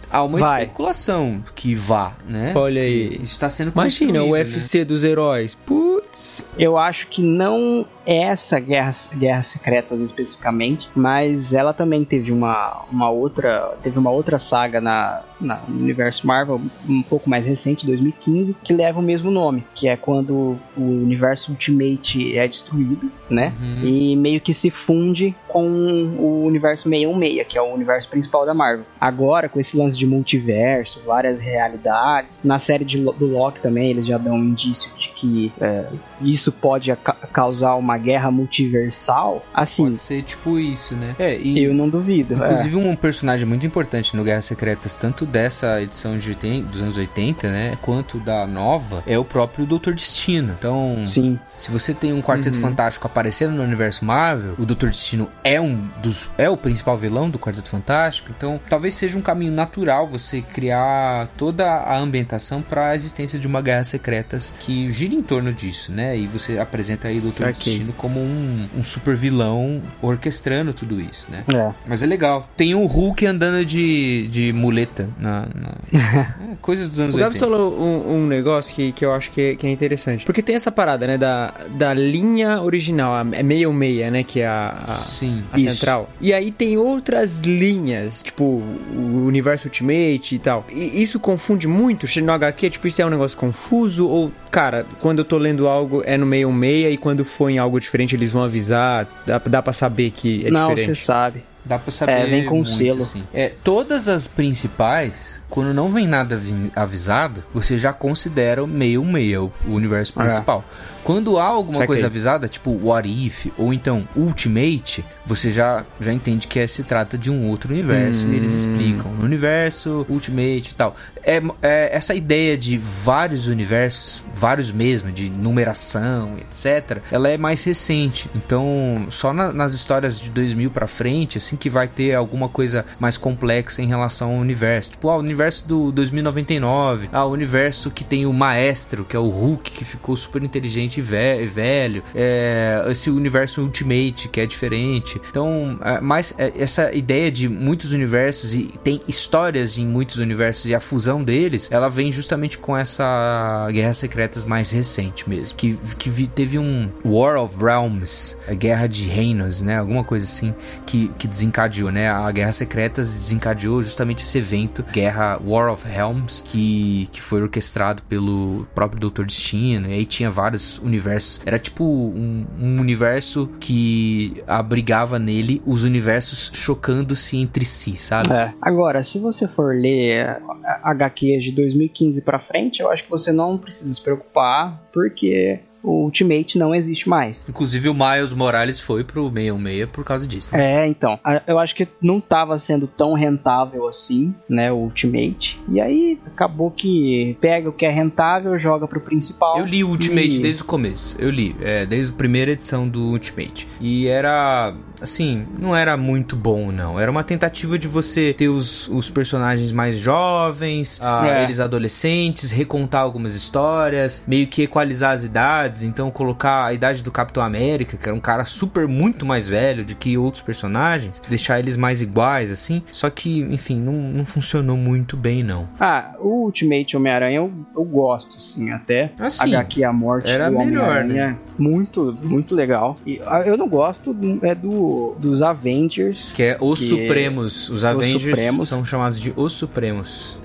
há uma Vai. especulação que vá, né? Olha aí. Isso está sendo Imagina o construído, né? UFC dos heróis. Putz. Eu acho que não essa Guerra, Guerras Secretas especificamente, mas ela também teve uma, uma outra teve uma outra saga na, na- no universo Marvel um pouco mais recente, 2015, que leva o mesmo nome, que é quando o universo Ultimate é destruído, né? Uhum. E meio que se funde com o universo 616, que é o universo principal da Marvel. Agora, com esse lance de multiverso, várias realidades, na série de do Loki também, eles já dão um indício de que é, isso pode ca- causar uma guerra multiversal. Assim, Pode ser tipo isso, né? É, e eu não duvido. é. inclusive um personagem muito importante no Guerras Secretas, tanto dessa edição de 80, dos anos 80, né, quanto da nova, é o próprio Doutor Destino. Então, Sim, se você tem um Quarteto Fantástico aparecendo no universo Marvel, o Doutor Destino é um dos é o principal vilão do Quarteto Fantástico, então talvez seja um caminho natural você criar toda a ambientação para a existência de uma Guerra Secretas que gira em torno disso, né? E você apresenta aí o Doutor Saquei. Destino como um, um super vilão orquestrando tudo isso, né? é. Mas é legal. Tem o Hulk andando de, de muleta na, na- é, coisas dos anos O Gabs 80. falou um, um negócio que, que eu acho que é, que é interessante. Porque tem essa parada, né? Da, da linha original, a- é meia ou meia, né? Que é a, a, Sim. a central. E aí tem outras linhas, tipo o universo Ultimate e tal. E isso confunde muito no HQ? Tipo, isso é um negócio confuso? Ou, cara, quando eu tô lendo algo é no meio meia e quando for em algo diferente eles vão avisar? Dá, dá pra saber que é não, você diferente? sabe. Dá pra saber. É, vem com muito, selo. assim. É, todas as principais, quando não vem nada avi- avisado, você já considera meio meio o universo É. principal. Quando há alguma Saquei. coisa avisada, tipo What If ou então Ultimate, você já, já entende que é, se trata de um outro universo. E eles explicam no universo, Ultimate e tal. É, é essa ideia de vários universos, vários mesmo, de numeração, etc. Ela é mais recente. Então, só na- nas histórias de 2000 pra frente, assim que vai ter alguma coisa mais complexa em relação ao universo. Tipo, ah, o universo do 2099, ah, o universo que tem o maestro, que é o Hulk, que ficou super inteligente ve- velho, é, esse universo Ultimate, que é diferente. Então, é, mais é, essa ideia de muitos universos e tem histórias em muitos universos e a fusão deles, ela vem justamente com essa Guerras Secretas mais recente mesmo, que, que teve um War of Realms, a Guerra de Reinos, né, alguma coisa assim, que, que desencadeou, né, a Guerra Secretas desencadeou justamente esse evento, Guerra War of Realms, que, que foi orquestrado pelo próprio Doutor Destino, e aí tinha vários universos, era tipo um, um universo que abrigava nele os universos chocando-se entre si, sabe? É. Agora, se você for ler HQs de 2015 pra frente, eu acho que você não precisa se preocupar, porque o Ultimate não existe mais. Inclusive o Miles Morales foi pro 616 por causa disso. né? É, então, eu acho que não tava sendo tão rentável assim, né, o Ultimate. E aí acabou que pega o que é rentável, joga pro principal. Eu li o Ultimate e- desde o começo. Eu li, é, desde a primeira edição do Ultimate. E era. Assim, não era muito bom, não. Era uma tentativa de você ter os, os personagens mais jovens, ah, É. eles adolescentes, recontar algumas histórias, meio que equalizar as idades. Então, colocar a idade do Capitão América, que era um cara super muito mais velho do que outros personagens, deixar eles mais iguais, assim. Só que, enfim, não, não funcionou muito bem, não. Ah, o Ultimate Homem-Aranha eu, eu gosto, sim, até. Assim, HQ A Morte era do melhor, né? Muito, muito legal. E, ah, eu não gosto do- é do, dos Avengers, Que é Os Que- Supremos. Os Avengers Supremos. são chamados de Os Supremos.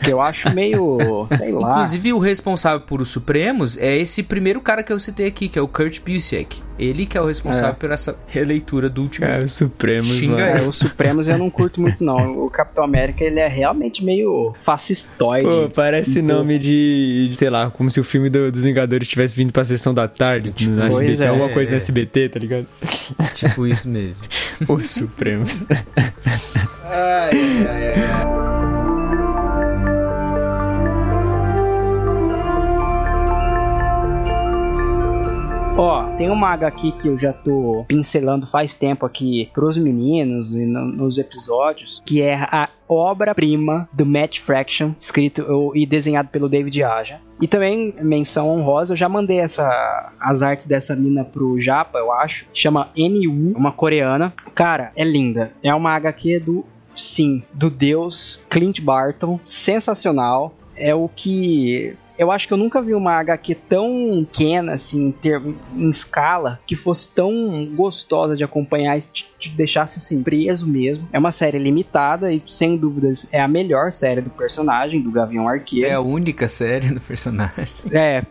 Que eu acho meio, sei lá. Inclusive, o responsável por Os Supremos é esse primeiro cara que eu citei aqui, que é o Kurt Busiek. Ele que é o responsável É. por essa releitura do último. Cara, Supremos, Xinga mano. É, os Supremos eu não curto muito, não. O Capitão América, ele é realmente meio fascistoide. Pô, parece Então- nome de, de, sei lá, como se o filme do- dos Vingadores tivesse vindo pra sessão da tarde, no pois SBT, é. alguma coisa no SBT, tá ligado? Tipo isso mesmo. Os Supremos. Ó, tem uma HQ que eu já tô pincelando faz tempo aqui pros meninos e no- nos episódios, que é a obra-prima do Matt Fraction, escrito e desenhado pelo David Aja. E também, menção honrosa, eu já mandei essa, as artes dessa mina pro Japa, eu acho. Chama NU, uma coreana. Cara, é linda. É uma HQ do, sim, do deus Clint Barton. Sensacional. É o que eu acho que eu nunca vi uma HQ tão pequena, assim, em, ter, em escala, que fosse tão gostosa de acompanhar e te, te deixasse, assim, preso mesmo. É uma série limitada e, sem dúvidas, é a melhor série do personagem, do Gavião Arqueiro. É a única série do personagem. É,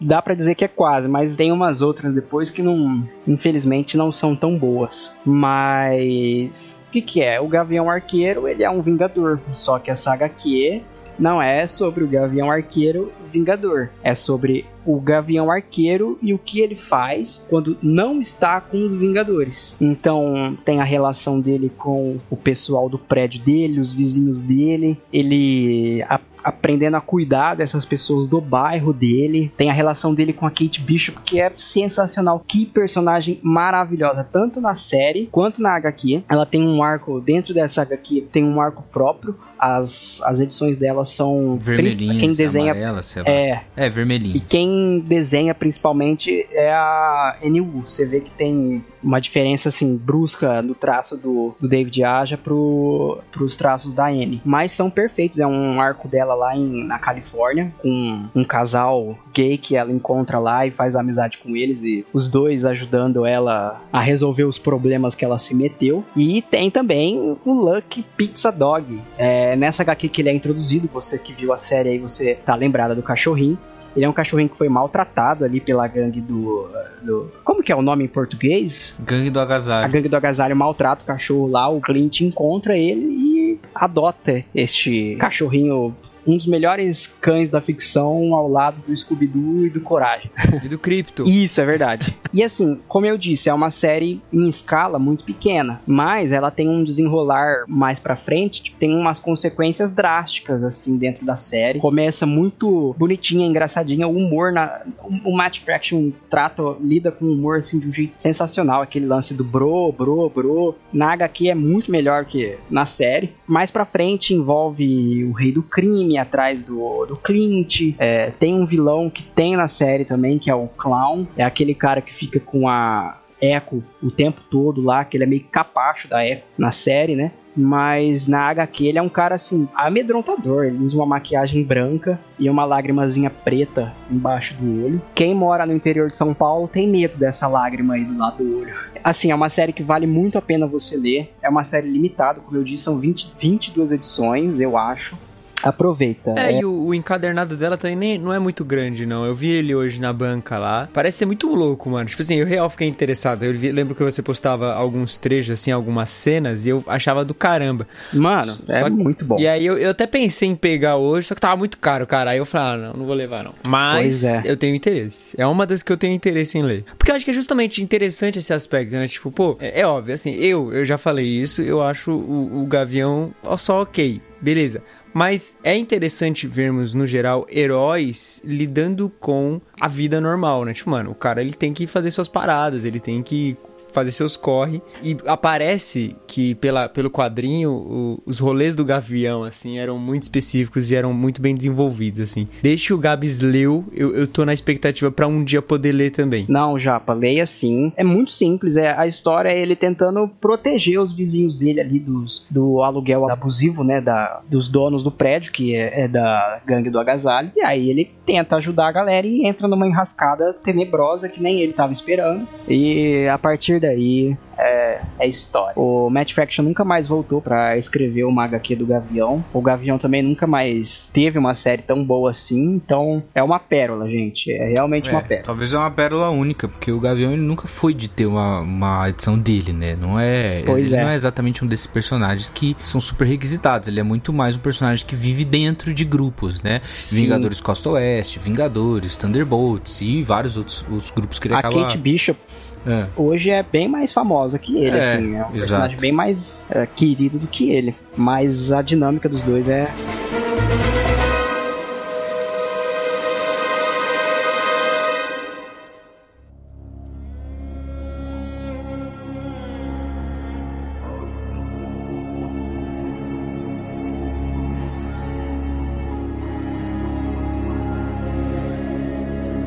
dá pra dizer que é quase, mas tem umas outras depois que não, infelizmente, não são tão boas. Mas o que que é? O Gavião Arqueiro, ele é um vingador, só que essa HQ não é sobre o Gavião Arqueiro Vingador, é sobre o Gavião Arqueiro e o que ele faz quando não está com os Vingadores. Então tem a relação dele com o pessoal do prédio dele, os vizinhos dele, ele aprendendo a cuidar dessas pessoas do bairro dele. Tem a relação dele com a Kate Bishop que é sensacional. Que personagem maravilhosa, tanto na série quanto na HQ. Ela tem um arco dentro dessa HQ, tem um arco próprio. As, as edições dela são Vermelhinha, quem desenha amarela, sei lá. é É, vermelhinho. e quem desenha principalmente é a NU. Você vê que tem uma diferença assim brusca no traço do, do David Aja pro, pros traços da N. Mas são perfeitos. É um arco dela lá em, na Califórnia com um casal gay que ela encontra lá e faz amizade com eles e os dois ajudando ela a resolver os problemas que ela se meteu. E tem também o Lucky Pizza Dog. É nessa HQ que ele é introduzido. Você que viu a série aí, você tá lembrada do cachorrinho. Ele é um cachorrinho que foi maltratado ali pela gangue do, do. Como que é o nome em português? Gangue do A agasalho. gangue do agasalho maltrata o cachorro lá, o Clint encontra ele e adota este cachorrinho. Um dos melhores cães da ficção ao lado do Scooby-Doo e do Coragem. E do Crypto. Isso, é verdade. E assim, como eu disse, é uma série em escala muito pequena, mas ela tem um desenrolar mais pra frente, tipo, tem umas consequências drásticas, assim, dentro da série. Começa muito bonitinha, engraçadinha, o humor na... O Matt Fraction trata, lida com o humor, assim, de um jeito sensacional, aquele lance do bro, bro, bro. Na HQ é muito melhor que na série. Mais pra frente envolve o rei do crime atrás do, do Clint. É, tem um vilão que tem na série também, que é o Clown. É aquele cara que fica com a Echo o tempo todo lá, que ele é meio capacho da Echo na série, né? Mas na HQ ele é um cara assim, amedrontador. Ele usa uma maquiagem branca e uma lágrimazinha preta embaixo do olho. Quem mora no interior de São Paulo tem medo dessa lágrima aí do lado do olho. Assim, é uma série que vale muito a pena você ler. É uma série limitada, como eu disse, são 20, 22 edições, eu acho. Aproveita. É, e o, o encadernado dela também nem, não é muito grande, não. Eu vi ele hoje na banca lá. Parece ser muito louco, mano. Tipo assim, eu real fiquei interessado. Eu vi- lembro que você postava alguns trechos, assim, algumas cenas, e eu achava do caramba. Mano, é Só que- muito bom. E aí eu, eu até pensei em pegar hoje, só que tava muito caro, cara. Aí eu falei, ah, não, não vou levar, não. Mas é. eu tenho interesse. É uma das que eu tenho interesse em ler. Porque eu acho que é justamente interessante esse aspecto, né? Tipo, pô, é, é óbvio, assim, eu, eu já falei isso, eu acho o, o Gavião só ok, beleza. Mas é interessante vermos, no geral, heróis lidando com a vida normal, né? Tipo, mano, o cara ele tem que fazer suas paradas, ele tem que fazer seus corre. E aparece que pela, pelo quadrinho, o- os rolês do Gavião, assim, eram muito específicos e eram muito bem desenvolvidos, assim. Desde que o Gabs leu, eu, eu tô na expectativa pra um dia poder ler também. Não, Japa, leia sim. É muito simples. É, a história é ele tentando proteger os vizinhos dele ali dos, do aluguel abusivo, né? Da, dos donos do prédio, que é, é da gangue do agasalho. E aí ele tenta ajudar a galera e entra numa enrascada tenebrosa que nem ele tava esperando. E a partir daí é, é história. O Matt Fraction nunca mais voltou pra escrever uma HQ do Gavião. O Gavião também nunca mais teve uma série tão boa assim. Então é uma pérola, gente. É realmente uma É, pérola. talvez é uma pérola única, porque o Gavião ele nunca foi de ter uma, uma edição dele, né? Não é, Pois ele é. não é exatamente um desses personagens que são super requisitados. Ele é muito mais um personagem que vive dentro de grupos, né? Sim. Vingadores Costa Oeste, Vingadores, Thunderbolts e vários outros, outros grupos que ele A acaba. Kate Bishop É. hoje é bem mais famosa que ele, É, assim. É um exato. personagem bem mais é, querido do que ele. Mas a dinâmica dos dois é.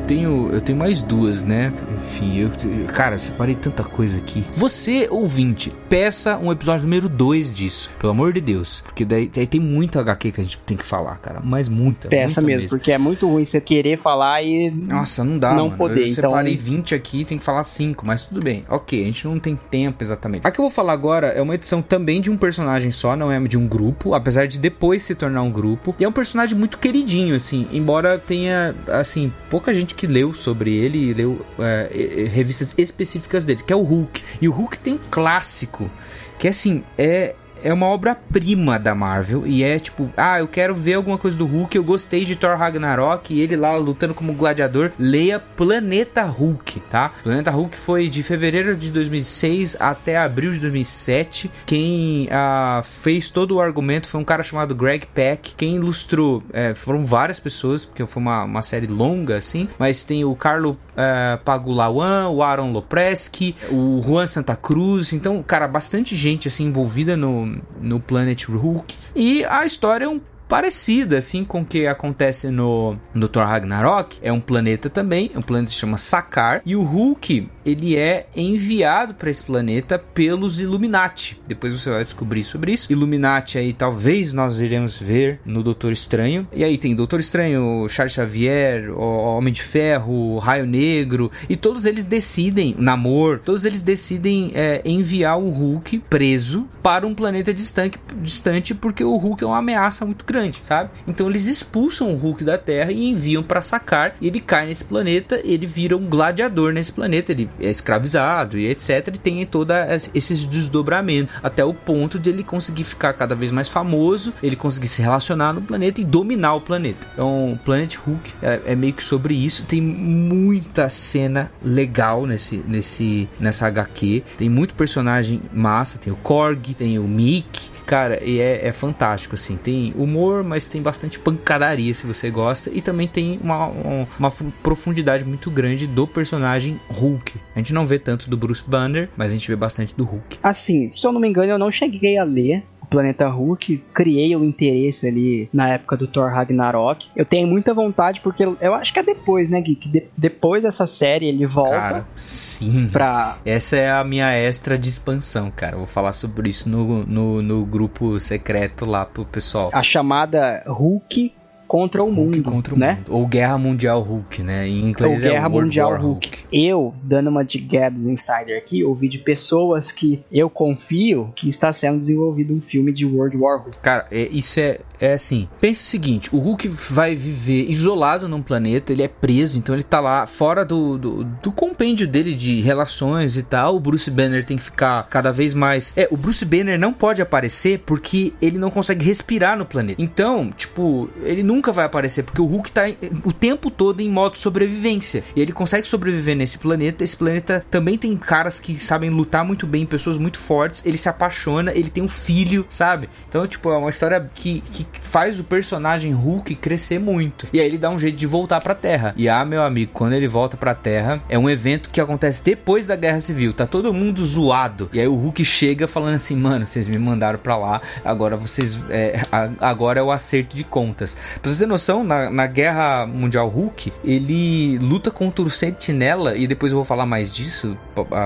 tenho, eu tenho mais duas, né? Enfim, eu, cara, eu separei tanta coisa aqui. Você, ouvinte, peça um episódio número 2 disso, pelo amor de Deus. Porque daí, daí tem muita HQ que a gente tem que falar, cara. Mas muita. Peça muita mesmo, porque é muito ruim você querer falar e. Nossa, não dá, Não mano. poder, Eu então- separei 20 aqui, tem que falar 5, mas tudo bem. Ok, a gente não tem tempo exatamente. A que eu vou falar agora é uma edição também de um personagem só, não é de um grupo, apesar de depois se tornar um grupo. E é um personagem muito queridinho, assim, embora tenha, assim, pouca gente que leu sobre ele e leu é, revistas específicas dele, que é o Hulk. E o Hulk tem um clássico, que assim, é é uma obra-prima da Marvel e é tipo, ah, eu quero ver alguma coisa do Hulk, eu gostei de Thor Ragnarok e ele lá lutando como gladiador, leia Planeta Hulk, tá? Planeta Hulk foi de fevereiro de 2006 até abril de 2007. Quem ah, fez todo o argumento foi um cara chamado Greg Peck. Quem ilustrou é, foram várias pessoas, porque foi uma, uma série longa assim, mas tem o Carlo eh, Pagulawan, o Aaron Lopreski, o Juan Santa Cruz, então, cara, bastante gente assim envolvida no, no Planet Hulk. E a história é um parecida assim com o que acontece no, no Thor Ragnarok. É um planeta também, é um planeta que se chama Sakar e o Hulk, ele é enviado para esse planeta pelos Illuminati. Depois você vai descobrir sobre isso. Illuminati aí talvez nós iremos ver no Doutor Estranho. E aí tem Doutor Estranho, Charles Xavier, o Homem de Ferro, Raio Negro e todos eles decidem, Namor, todos eles decidem é, enviar o Hulk preso para um planeta distante, distante porque o Hulk é uma ameaça muito grande grande, sabe? Então eles expulsam o Hulk da Terra e enviam para sacar. E ele cai nesse planeta, ele vira um gladiador nesse planeta, ele é escravizado e etc. E tem toda esses desdobramentos até o ponto de ele conseguir ficar cada vez mais famoso, ele conseguir se relacionar no planeta e dominar o planeta. Então, Planet Hulk é, é meio que sobre isso. Tem muita cena legal nesse, nesse, nessa HQ. Tem muito personagem massa. Tem o Korg, tem o Mick, Cara, e é, é, fantástico, assim. Tem humor, mas tem bastante pancadaria, se você gosta. E também tem uma, uma, uma, profundidade muito grande do personagem Hulk. A gente não vê tanto do Bruce Banner, mas a gente vê bastante do Hulk. Assim, se eu não me engano, eu não cheguei a ler Planeta Hulk, criei o interesse ali na época do Thor Ragnarok. Eu tenho muita vontade porque eu acho que é depois, né, Gui? Que de, depois dessa série ele volta. Cara, sim. Pra... Essa é a minha extra de expansão, cara. Eu vou falar sobre isso no, no, no grupo secreto lá pro pessoal. A chamada Hulk contra o Hulk mundo, contra o né? Mundo. Ou Guerra Mundial Hulk, né? Em inglês Ou é Guerra Mundial War Hulk. Hulk. Eu, dando uma de Gabs Insider aqui, ouvi de pessoas que eu confio que está sendo desenvolvido um filme de World War Hulk. Cara, é, isso é, é assim. Pensa o seguinte, o Hulk vai viver isolado num planeta, ele é preso, então ele tá lá fora do, do, do compêndio dele de relações e tal. O Bruce Banner tem que ficar cada vez mais... É, o Bruce Banner não pode aparecer porque ele não consegue respirar no planeta. Então, tipo, ele não nunca vai aparecer, porque o Hulk tá o tempo todo em modo sobrevivência. E ele consegue sobreviver nesse planeta. Esse planeta também tem caras que sabem lutar muito bem, pessoas muito fortes. Ele se apaixona, ele tem um filho, sabe? Então, tipo, é uma história que, que faz o personagem Hulk crescer muito. E aí ele dá um jeito de voltar pra Terra. E ah, meu amigo, quando ele volta pra Terra, é um evento que acontece depois da Guerra Civil. Tá todo mundo zoado. E aí o Hulk chega falando assim: mano, vocês me mandaram pra lá, agora vocês. É, agora é o acerto de contas. Pra você ter noção, na, na Guerra Mundial Hulk, ele luta contra o Sentinela, e depois eu vou falar mais disso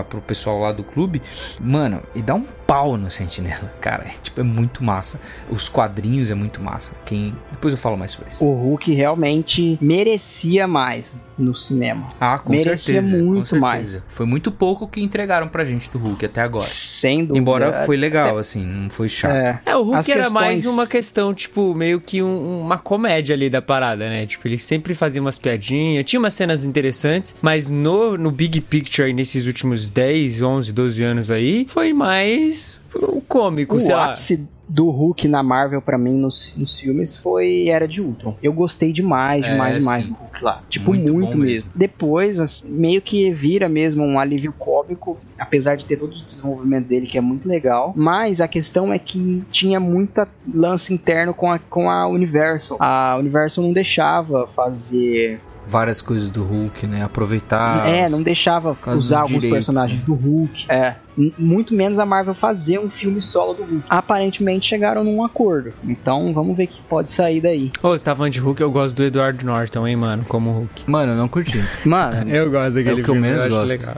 pro pessoal lá do clube. Mano, e dá um pau no Sentinela, cara. É, tipo, é muito massa. Os quadrinhos é muito massa. Quem... Depois eu falo mais sobre isso. O Hulk realmente merecia mais no cinema. Ah, com merecia certeza. muito com certeza. mais. Foi muito pouco que entregaram pra gente do Hulk até agora. Sem dúvida. Embora foi legal, até... assim, não foi chato. É, é o Hulk As era questões... mais uma questão, tipo, meio que um, uma comédia ali da parada, né? Tipo, ele sempre fazia umas piadinhas, tinha umas cenas interessantes, mas no, no Big Picture, nesses últimos 10, 11, 12 anos aí, foi mais o cômico, o sei ápice lá. do Hulk na Marvel para mim nos, nos filmes foi Era de Ultron. Eu gostei demais, demais, é, demais sim. do Hulk lá. Tipo, muito, muito mesmo. mesmo. Depois, assim, meio que vira mesmo um alívio cômico, apesar de ter todo o desenvolvimento dele, que é muito legal. Mas a questão é que tinha muita lance interno com a, com a Universal. A Universal não deixava fazer várias coisas do Hulk, né? Aproveitar. É, não deixava usar alguns direitos, personagens né? do Hulk. É muito menos a Marvel fazer um filme solo do Hulk. Aparentemente chegaram num acordo. Então vamos ver o que pode sair daí. Ô, você tá falando de Hulk, eu gosto do Edward Norton, hein, mano, como Hulk. Mano, eu não curti. Mano, eu gosto daquele é o que filme, eu menos eu gosto. Legal.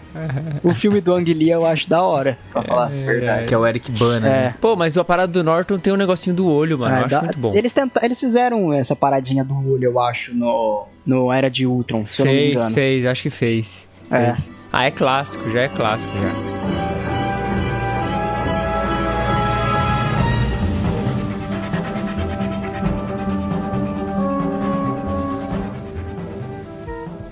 o filme do Ang Lee eu acho da hora, pra falar a é, verdade. Que é o Eric Bana, é. né? Pô, mas a parada do Norton tem um negocinho do olho, mano. É, eu acho da... muito bom. Eles, tenta... Eles fizeram essa paradinha do olho, eu acho, no, no Era de Ultron. fez, fez, acho que fez. É. fez. Ah, é clássico, já é clássico já.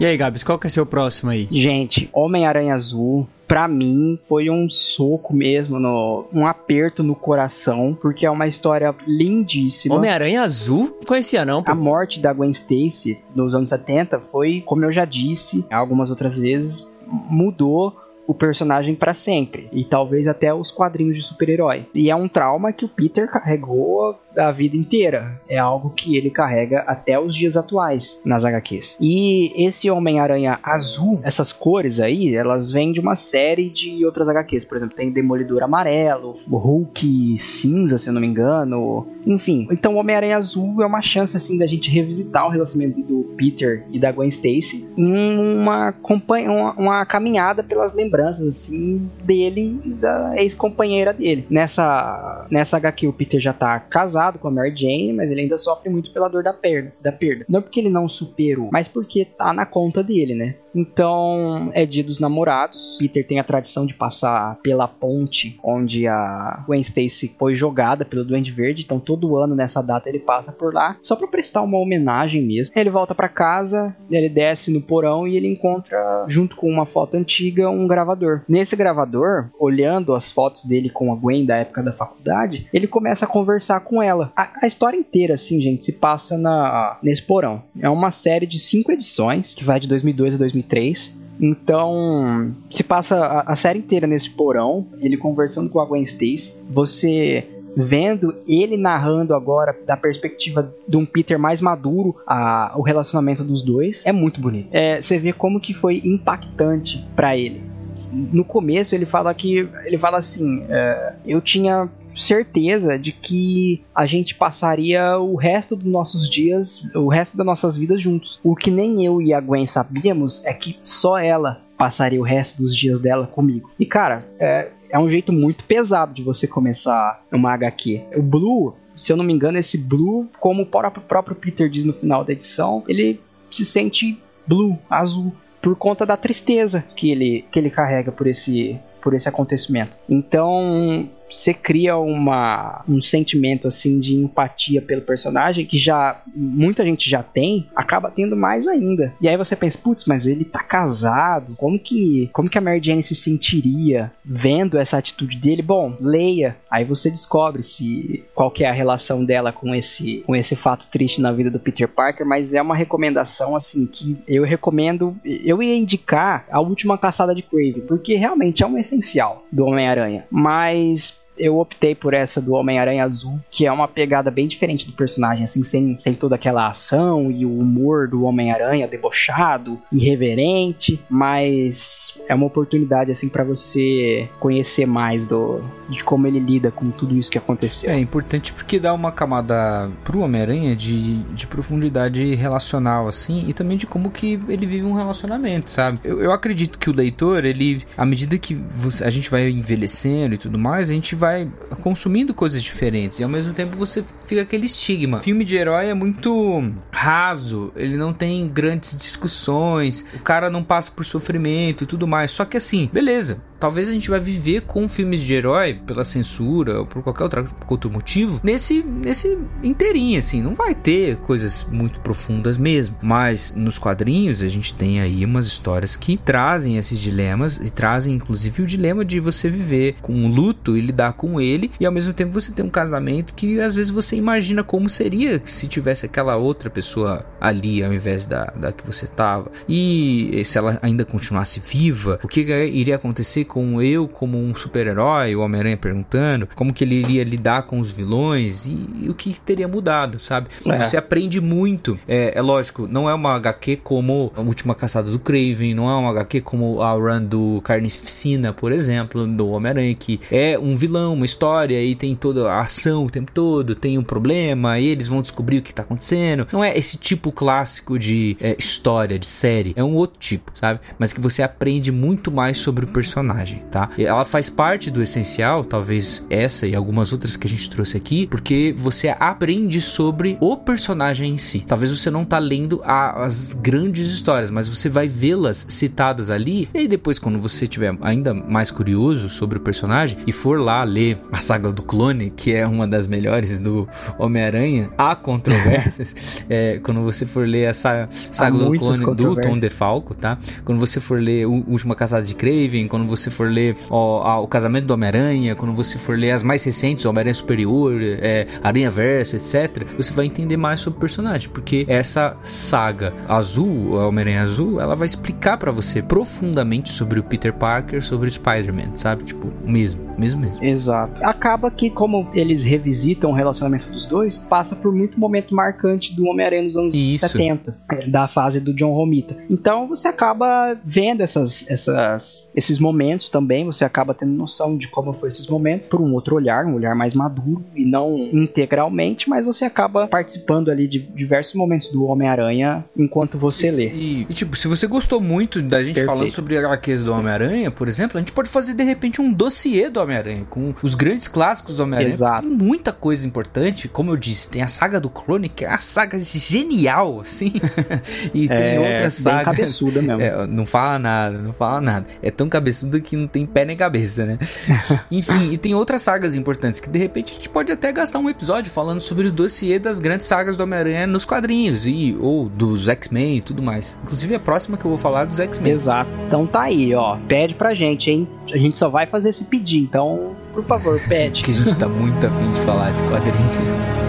E aí, Gabs, qual que é seu próximo aí? Gente, Homem-Aranha Azul, para mim foi um soco mesmo, no, um aperto no coração, porque é uma história lindíssima. Homem-Aranha Azul? Não conhecia não, pô. A morte da Gwen Stacy nos anos 70 foi, como eu já disse algumas outras vezes, mudou o personagem para sempre e talvez até os quadrinhos de super-herói. E é um trauma que o Peter carregou a vida inteira. É algo que ele carrega até os dias atuais nas HQs. E esse Homem-Aranha azul, essas cores aí, elas vêm de uma série de outras HQs. Por exemplo, tem Demolidor amarelo, Hulk cinza, se eu não me engano. Enfim, então o Homem-Aranha azul é uma chance assim da gente revisitar o relacionamento do Peter e da Gwen Stacy em uma, uma, uma caminhada pelas lembranças assim dele e da ex-companheira dele. Nessa nessa HQ o Peter já tá casado casado com a Mary Jane, mas ele ainda sofre muito pela dor da perda, da perda. Não porque ele não superou, mas porque tá na conta dele, né? Então é dia dos namorados. Peter tem a tradição de passar pela ponte onde a Gwen Stacy foi jogada pelo Duende Verde. Então todo ano nessa data ele passa por lá só para prestar uma homenagem mesmo. Ele volta para casa, ele desce no porão e ele encontra junto com uma foto antiga um gravador. Nesse gravador, olhando as fotos dele com a Gwen da época da faculdade, ele começa a conversar com ela. A, a história inteira, assim, gente, se passa na nesse porão. É uma série de cinco edições que vai de 2002 a 2003. Então, se passa a, a, série inteira nesse porão, ele conversando com a Gwen Stacy, você vendo ele narrando agora da perspectiva de um Peter mais maduro a, o relacionamento dos dois, é muito bonito. É, você vê como que foi impactante para ele. No começo ele fala que ele fala assim, é, eu tinha certeza de que a gente passaria o resto dos nossos dias, o resto das nossas vidas juntos. O que nem eu e a Gwen sabíamos é que só ela passaria o resto dos dias dela comigo. E cara, é, é um jeito muito pesado de você começar uma HQ. O Blue, se eu não me engano, esse Blue, como o próprio, próprio Peter diz no final da edição, ele se sente blue, azul, por conta da tristeza que ele, que ele carrega por esse, por esse acontecimento. Então, você cria uma, um sentimento assim de empatia pelo personagem que já muita gente já tem, acaba tendo mais ainda. E aí você pensa, putz, mas ele tá casado, como que como que a Mary Jane se sentiria vendo essa atitude dele? Bom, leia, aí você descobre se qual que é a relação dela com esse com esse fato triste na vida do Peter Parker, mas é uma recomendação assim que eu recomendo, eu ia indicar a última caçada de Crave, porque realmente é um essencial do Homem-Aranha, mas eu optei por essa do Homem-Aranha Azul, que é uma pegada bem diferente do personagem, assim, sem, sem toda aquela ação e o humor do Homem-Aranha debochado, irreverente, mas é uma oportunidade, assim, para você conhecer mais do, de como ele lida com tudo isso que aconteceu. É importante porque dá uma camada pro Homem-Aranha de, de profundidade relacional, assim, e também de como que ele vive um relacionamento, sabe? Eu, eu acredito que o leitor, ele, à medida que você, a gente vai envelhecendo e tudo mais, a gente vai vai consumindo coisas diferentes e ao mesmo tempo você fica aquele estigma. Filme de herói é muito raso, ele não tem grandes discussões, o cara não passa por sofrimento e tudo mais. Só que assim, beleza, talvez a gente vai viver com filmes de herói pela censura ou por qualquer outro, motivo nesse nesse inteirinho assim. Não vai ter coisas muito profundas mesmo. Mas nos quadrinhos a gente tem aí umas histórias que trazem esses dilemas e trazem inclusive o dilema de você viver com um luto e lidar com ele e ao mesmo tempo você tem um casamento que às vezes você imagina como seria se tivesse aquela outra pessoa ali ao invés da, da que você estava e se ela ainda continuasse viva o que iria acontecer com eu como um super-herói, o Homem-Aranha perguntando como que ele iria lidar com os vilões e, e o que teria mudado, sabe? É. Você aprende muito. É, é, lógico, não é uma HQ como a Última Caçada do Craven, não é uma HQ como a run do Carnificina, por exemplo, do Homem-Aranha, que é um vilão, uma história e tem toda a ação o tempo todo, tem um problema e eles vão descobrir o que tá acontecendo. Não é esse tipo clássico de é, história, de série, é um outro tipo, sabe? Mas que você aprende muito mais sobre o personagem personagem, tá? Ela faz parte do essencial, talvez essa e algumas outras que a gente trouxe aqui, porque você aprende sobre o personagem em si. Talvez você não tá lendo a, as grandes histórias, mas você vai vê-las citadas ali, e aí depois quando você tiver ainda mais curioso sobre o personagem e for lá ler a saga do clone, que é uma das melhores do Homem-Aranha, há controvérsias. é, quando você for ler a saga, saga do clone do Tom DeFalco, tá? Quando você for ler o Última Caçada de Craven, quando você você for ler ó, a, o Casamento do Homem-Aranha, quando você for ler as mais recentes, Homem-Aranha Superior, é, Aranha Verso, etc., você vai entender mais sobre o personagem, porque essa saga azul, Homem-Aranha Azul, ela vai explicar para você profundamente sobre o Peter Parker, sobre o Spider-Man, sabe? Tipo, o mesmo, mesmo mesmo. Exato. Acaba que, como eles revisitam o relacionamento dos dois, passa por muito momento marcante do Homem-Aranha nos anos Isso. 70, da fase do John Romita. Então você acaba vendo essas, essas, esses momentos momentos também você acaba tendo noção de como foram esses momentos por um outro olhar, um olhar mais maduro e não integralmente, mas você acaba participando ali de diversos momentos do Homem-Aranha enquanto você E, lê. e, e, tipo, se você gostou muito da gente Perfeito. falando sobre HQs do Homem-Aranha, por exemplo, a gente pode fazer de repente um dossiê do Homem-Aranha, com os grandes clássicos do Homem-Aranha. Exato. Tem muita coisa importante, como eu disse, tem a saga do clone, que é uma saga genial, assim. e tem É, outras bem sagas. cabeçuda mesmo. É, não fala nada, não fala nada. É tão cabeçudo que não tem pé nem cabeça, né? Enfim, e tem outras sagas importantes que de repente a gente pode até gastar um episódio falando sobre o dossiê das grandes sagas do Homem-Aranha nos quadrinhos e ou dos X-Men e tudo mais. Inclusive a próxima que eu vou falar é dos X-Men. Exato. Então tá aí, ó. Pede pra gente, hein? A gente só vai fazer esse pedir, então, por favor, pede. Que a gente tá muito afim de falar de quadrinhos.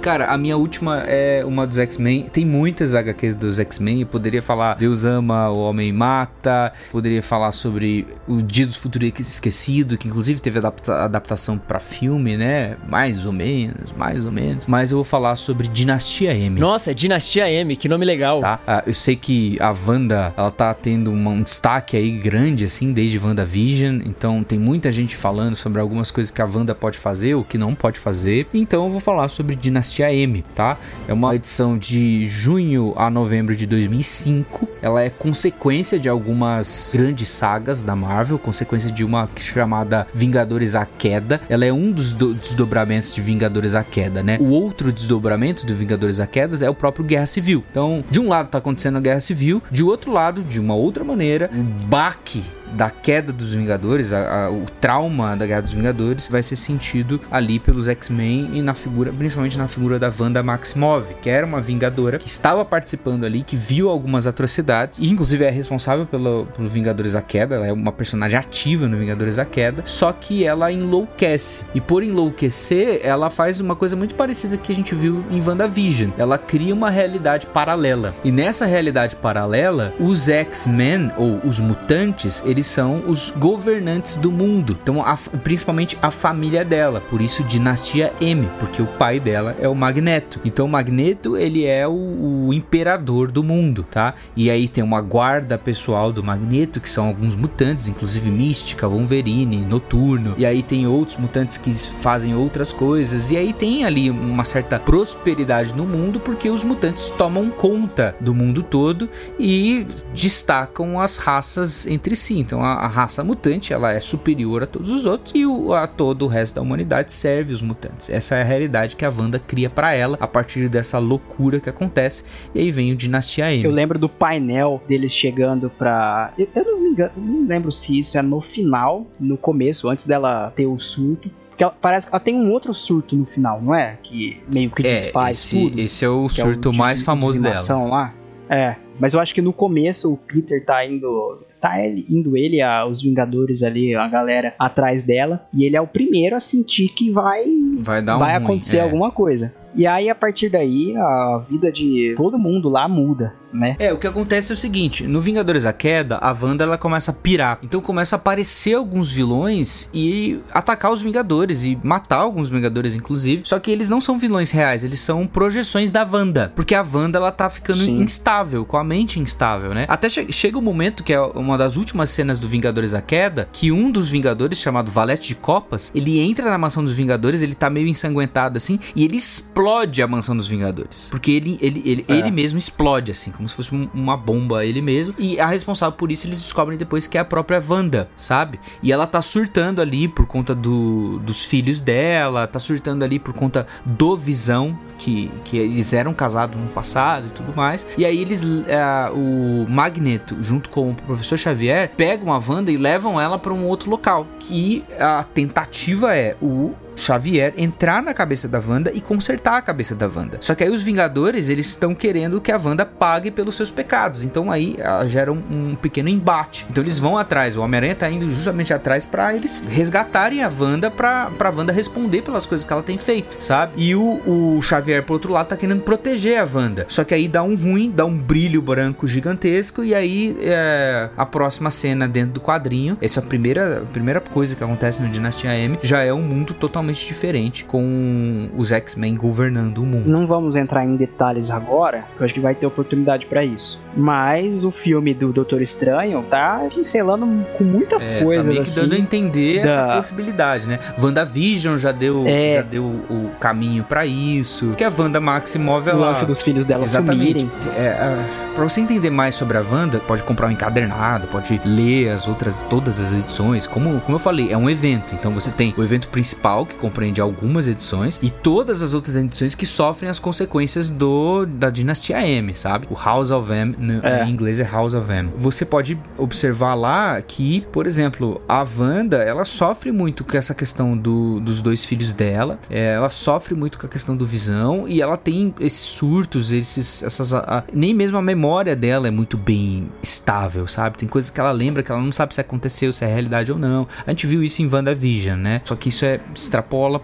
Cara, a minha última é uma dos X-Men. Tem muitas HQs dos X-Men. Eu poderia falar Deus ama, o Homem mata. Poderia falar sobre o Dia do Futuro Esquecido, que inclusive teve adapta- adaptação pra filme, né? Mais ou menos, mais ou menos. Mas eu vou falar sobre Dinastia M. Nossa, Dinastia M, que nome legal. Tá? Ah, eu sei que a Wanda, ela tá tendo uma- um destaque aí grande, assim, desde WandaVision. Então tem muita gente falando sobre algumas coisas que a Wanda pode fazer, ou que não pode fazer. Então eu vou falar sobre Dinastia M, tá? É uma edição de junho a novembro de 2005. Ela é consequência de algumas grandes sagas da Marvel, consequência de uma chamada Vingadores à Queda. Ela é um dos do- desdobramentos de Vingadores à Queda, né? O outro desdobramento do Vingadores à Queda é o próprio Guerra Civil. Então, de um lado tá acontecendo a Guerra Civil, de outro lado, de uma outra maneira, o baque da queda dos Vingadores, a- a- o trauma da Guerra dos Vingadores vai ser sentido ali pelos X-Men e na figura, principalmente na figura da Wanda Maximoff, que era uma Vingadora que estava participando ali, que viu algumas atrocidades e inclusive é responsável pelo, pelo Vingadores a Queda, ela é uma personagem ativa no Vingadores a Queda, só que ela enlouquece. E por enlouquecer, ela faz uma coisa muito parecida que a gente viu em WandaVision. Ela cria uma realidade paralela. E nessa realidade paralela, os X-Men ou os mutantes, eles são os governantes do mundo. Então, a- principalmente a família dela, por isso dinastia M, porque o pai dela é o Magneto. Então, o Magneto, ele é o, o imperador do mundo, tá? E aí tem uma guarda pessoal do Magneto, que são alguns mutantes, inclusive Mística, Wolverine, Noturno. E aí tem outros mutantes que fazem outras coisas. E aí tem ali uma certa prosperidade no mundo, porque os mutantes tomam conta do mundo todo e destacam as raças entre si. Então a, a raça mutante ela é superior a todos os outros e o- a todo o resto da humanidade serve os mutantes. Essa é a realidade que a Wanda cria pra ela a partir dessa loucura que acontece. E aí vem o Dinastia M. Eu lembro do painel deles chegando pra. Eu, eu não me engano, não lembro se isso é no final, no começo, antes dela ter o surto. Porque ela- parece que ela tem um outro surto no final, não é? Que meio que É, desfaz esse, tudo. esse é o que é surto de mais des- famoso dela. lá. É, mas eu acho que no começo o Peter tá indo. Tá ele- indo ele, a- os Vingadores ali, a galera atrás dela. E ele é o primeiro a sentir que vai Vai dar um vai ruim, acontecer é. alguma coisa. E aí, a partir daí, a vida de todo mundo lá muda, né? É, o que acontece é o seguinte, no Vingadores a Queda, a Wanda ela começa a pirar. Então começa a aparecer alguns vilões e atacar os Vingadores e matar alguns Vingadores inclusive. Só que eles não são vilões reais, eles são projeções da Wanda, porque a Wanda ela tá ficando Sim. instável, com a mente instável, né? Até che- chega o momento que é uma das últimas cenas do Vingadores a Queda, que um dos Vingadores chamado Valete de Copas, ele entra na mansão dos Vingadores, ele tá meio ensanguentado assim, e ele explode a mansão dos Vingadores. Porque ele ele ele, É. ele mesmo explode assim, como se fosse um- uma bomba ele mesmo. E a responsável por isso eles descobrem depois que é a própria Wanda, sabe? E ela tá surtando ali por conta do, dos filhos dela, tá surtando ali por conta do Visão, que, que eles eram casados no passado e tudo mais. E aí eles, ah, o Magneto, junto com o professor Xavier, pegam a Wanda e levam ela para um outro local. Que a tentativa é o Xavier entrar na cabeça da Wanda e consertar a cabeça da Wanda. Só que aí os Vingadores, eles estão querendo que a Wanda pague pelos seus pecados. Então aí ah, gera um, um pequeno embate. Então eles vão atrás, o Homem-Aranha tá indo justamente atrás para eles resgatarem a Wanda pra, pra Wanda responder pelas coisas que ela tem feito, sabe? E o, o Xavier, por outro lado, tá querendo proteger a Wanda. Só que aí dá um ruim, dá um brilho branco gigantesco e aí é, a próxima cena dentro do quadrinho, essa é a primeira, a primeira coisa que acontece no Dinastia M, já é um mundo totalmente diferente com os X-Men governando o mundo. Não vamos entrar em detalhes agora, eu acho que vai ter oportunidade para isso. Mas o filme do Doutor Estranho tá pincelando com muitas É, coisas tá meio que assim. dando a entender da- essa possibilidade, né? WandaVision já deu, É. já deu o caminho pra isso. Que a Wanda Maximov, o ela... lance dos filhos dela Exatamente. sumirem. É, é, pra você entender mais sobre a Wanda, pode comprar um encadernado, pode ler as outras, todas as edições. Como, como eu falei, é um evento. Então você tem o evento principal, que compreende algumas edições, e todas as outras edições que sofrem as consequências do da Dinastia M, sabe? O House of M, no- É. em inglês é House of M. Você pode observar lá que, por exemplo, a Wanda, ela sofre muito com essa questão do- dos dois filhos dela, é, ela sofre muito com a questão do visão, e ela tem esses surtos, esses, essas, a- nem mesmo a memória dela é muito bem estável, sabe? Tem coisas que ela lembra que ela não sabe se aconteceu, se é realidade ou não. A gente viu isso em WandaVision, né? Só que isso é extrapola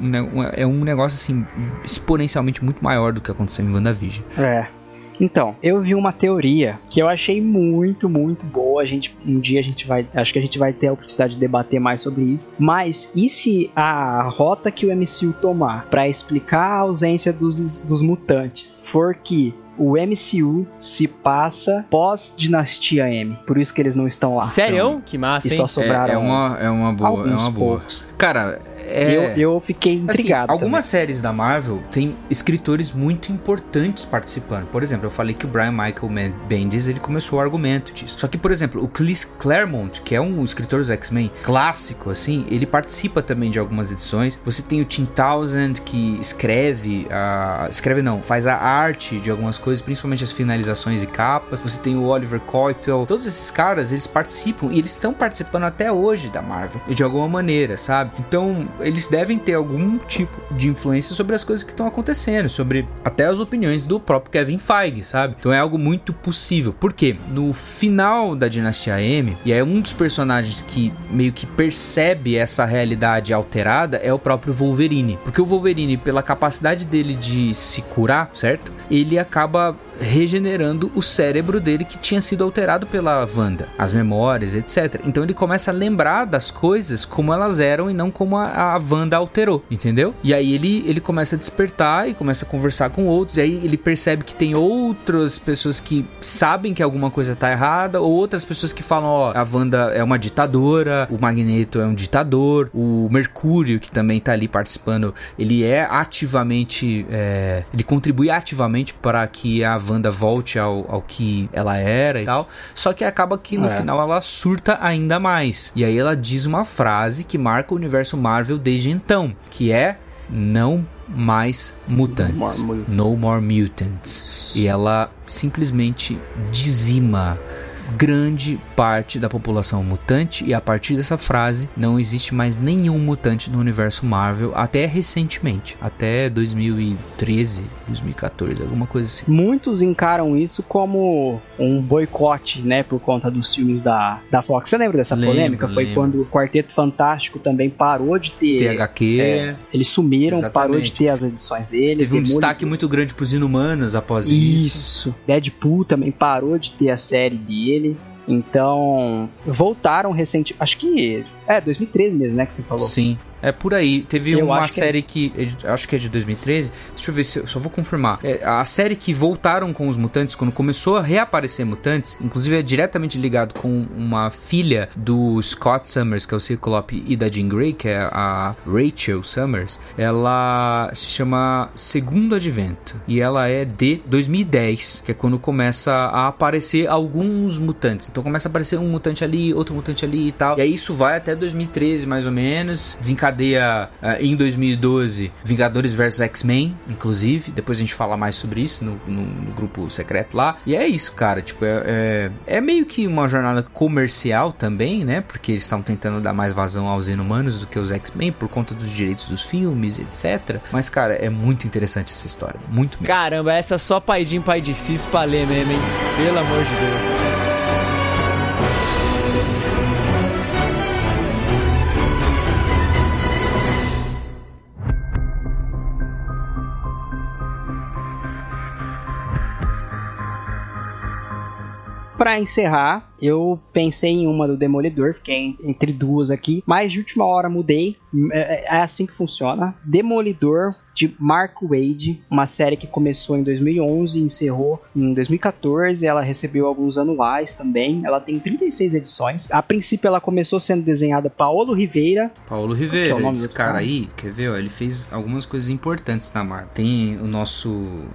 um- É um negócio assim, exponencialmente muito maior do que aconteceu em WandaVision. É. Então, eu vi uma teoria que eu achei muito, muito boa. A gente, um dia a gente vai, acho que a gente vai ter a oportunidade de debater mais sobre isso. Mas e se a rota que o MCU tomar pra explicar a ausência dos, dos mutantes for que o MCU se passa pós Dinastia M, por isso que eles não estão lá. Sério? Que massa, E hein? só sobraram é, é uma, é uma boa, é alguns uma boa. poucos. Cara, é. Eu, eu fiquei Assim, intrigado. algumas séries da Marvel têm escritores muito importantes participando. Por exemplo, eu falei que o Brian Michael Bendis ele começou o argumento disso. Só que, por exemplo, o Chris Claremont, que é um escritor dos X-Men clássico, assim, ele participa também de algumas edições. Você tem o Tim Townsend que escreve, a, escreve não, faz a arte de algumas coisas, principalmente as finalizações e capas. Você tem o Oliver Coipel. Todos esses caras, eles participam e eles estão participando até hoje da Marvel, de alguma maneira, sabe? Então, eles devem ter algum tipo de influência sobre as coisas que estão acontecendo, sobre até as opiniões do próprio Kevin Feige, sabe? Então é algo muito possível. Por quê? No final da Dinastia M, e é um dos personagens que meio que percebe essa realidade alterada é o próprio Wolverine. Porque o Wolverine, pela capacidade dele de se curar, certo? Ele acaba regenerando o cérebro dele que tinha sido alterado pela Wanda, as memórias, etc. Então ele começa a lembrar das coisas como elas eram e não como a, a Wanda alterou, entendeu? E aí ele, ele começa a despertar e começa a conversar com outros, e aí ele percebe que tem outras pessoas que sabem que alguma coisa tá errada, ou outras pessoas que falam, ó, a Wanda é uma ditadora, o Magneto é um ditador, o Mercúrio, que também tá ali participando, ele é ativamente, é, ele contribui ativamente para que a Wanda volte ao, ao que ela era e tal. Só que acaba que no É. final ela surta ainda mais. E aí ela diz uma frase que marca o universo Marvel desde então, que é não mais mutantes. more mu- No more mutants. E ela simplesmente dizima grande parte da população mutante e a partir dessa frase não existe mais nenhum mutante no universo Marvel até recentemente, até 2013, 2014, alguma coisa assim. Muitos encaram isso como um boicote, né, por conta dos filmes da, da Fox. Você lembra dessa Lembro, polêmica? Foi lembro. quando o Quarteto Fantástico também parou de ter. THQ, é, eles sumiram, Exatamente. parou de ter as edições dele. teve um destaque muito grande pros inumanos após isso. Isso. Deadpool também parou de ter a série dele. Então, voltaram recente, acho que é 2013 mesmo, né, que você falou. Sim, é por aí. Teve Eu uma acho que é série que, é acho que é de 2013. Deixa eu ver se eu só vou confirmar. É, a série que voltaram com os mutantes quando começou a reaparecer mutantes, inclusive é diretamente ligado com uma filha do Scott Summers, que é o Ciclope, e da Jean Grey, que é a Rachel Summers. Ela se chama Segundo Advento e ela é de 2010, que é quando começa a aparecer alguns mutantes. Então começa a aparecer um mutante ali, outro mutante ali e tal. E aí isso vai até 2013, mais ou menos. Desencadeia uh, em 2012 Vingadores vs X-Men, inclusive. Depois a gente fala mais sobre isso no, no, no grupo secreto lá. E é isso, cara. Tipo, é, é, é meio que uma jornada comercial também, né? Porque eles estão tentando dar mais vazão aos inumanos do que os X-Men por conta dos direitos dos filmes, etc. Mas, cara, é muito interessante essa história. Muito mesmo. Caramba, essa é só pai de pai de cis pra ler mesmo, hein? Pelo amor de Deus. Para encerrar, eu pensei em uma do Demolidor, fiquei entre duas aqui, mas de última hora mudei. É, é, é assim que funciona. Demolidor de Mark Wade, uma série que começou em 2011 e encerrou em 2014. Ela recebeu alguns anuais também. Ela tem 36 edições. A princípio, ela começou sendo desenhada Paulo Ribeira. Paulo Ribeira, é o nome esse cara aí, quer ver? Ó, ele fez algumas coisas importantes na Marvel. Tem o nosso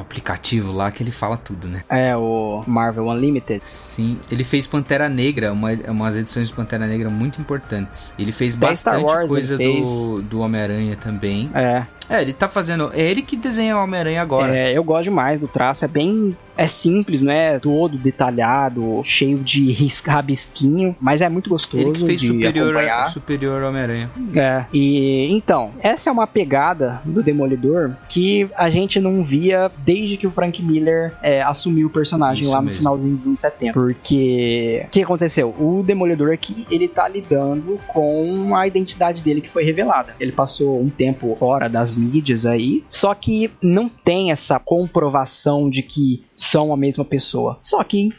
aplicativo lá que ele fala tudo, né? É, o Marvel Unlimited. Sim, ele fez Pantera Negra, uma, umas edições de Pantera Negra muito importantes. Ele fez bastante coisa do, do Homem-Aranha também. É. É, ele tá fazendo. É ele que desenha o Homem-Aranha agora. É, eu gosto demais do traço. É bem. É simples, não é todo detalhado, cheio de risca, rabisquinho, mas é muito gostoso. Ele que fez superior, acompanhar. superior Homem-Aranha. É, e então, essa é uma pegada do Demolidor que a gente não via desde que o Frank Miller é, assumiu o personagem Isso lá no mesmo. finalzinho dos anos 70. Porque o que aconteceu? O Demolidor aqui, ele tá lidando com a identidade dele que foi revelada. Ele passou um tempo fora das mídias aí, só que não tem essa comprovação de que são a mesma pessoa. Só que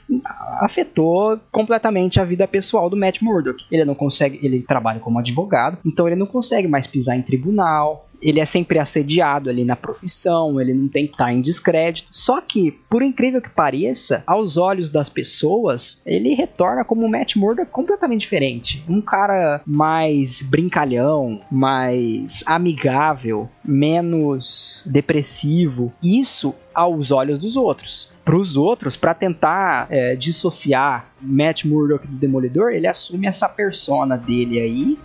afetou completamente a vida pessoal do Matt Murdock. Ele não consegue, ele trabalha como advogado, então ele não consegue mais pisar em tribunal. Ele é sempre assediado ali na profissão, ele não tem que estar em descrédito. Só que, por incrível que pareça, aos olhos das pessoas, ele retorna como um Matt Murdock completamente diferente. Um cara mais brincalhão, mais amigável, menos depressivo. Isso aos olhos dos outros. Para os outros, para tentar é, dissociar Matt Murdock do Demolidor, ele assume essa persona dele aí.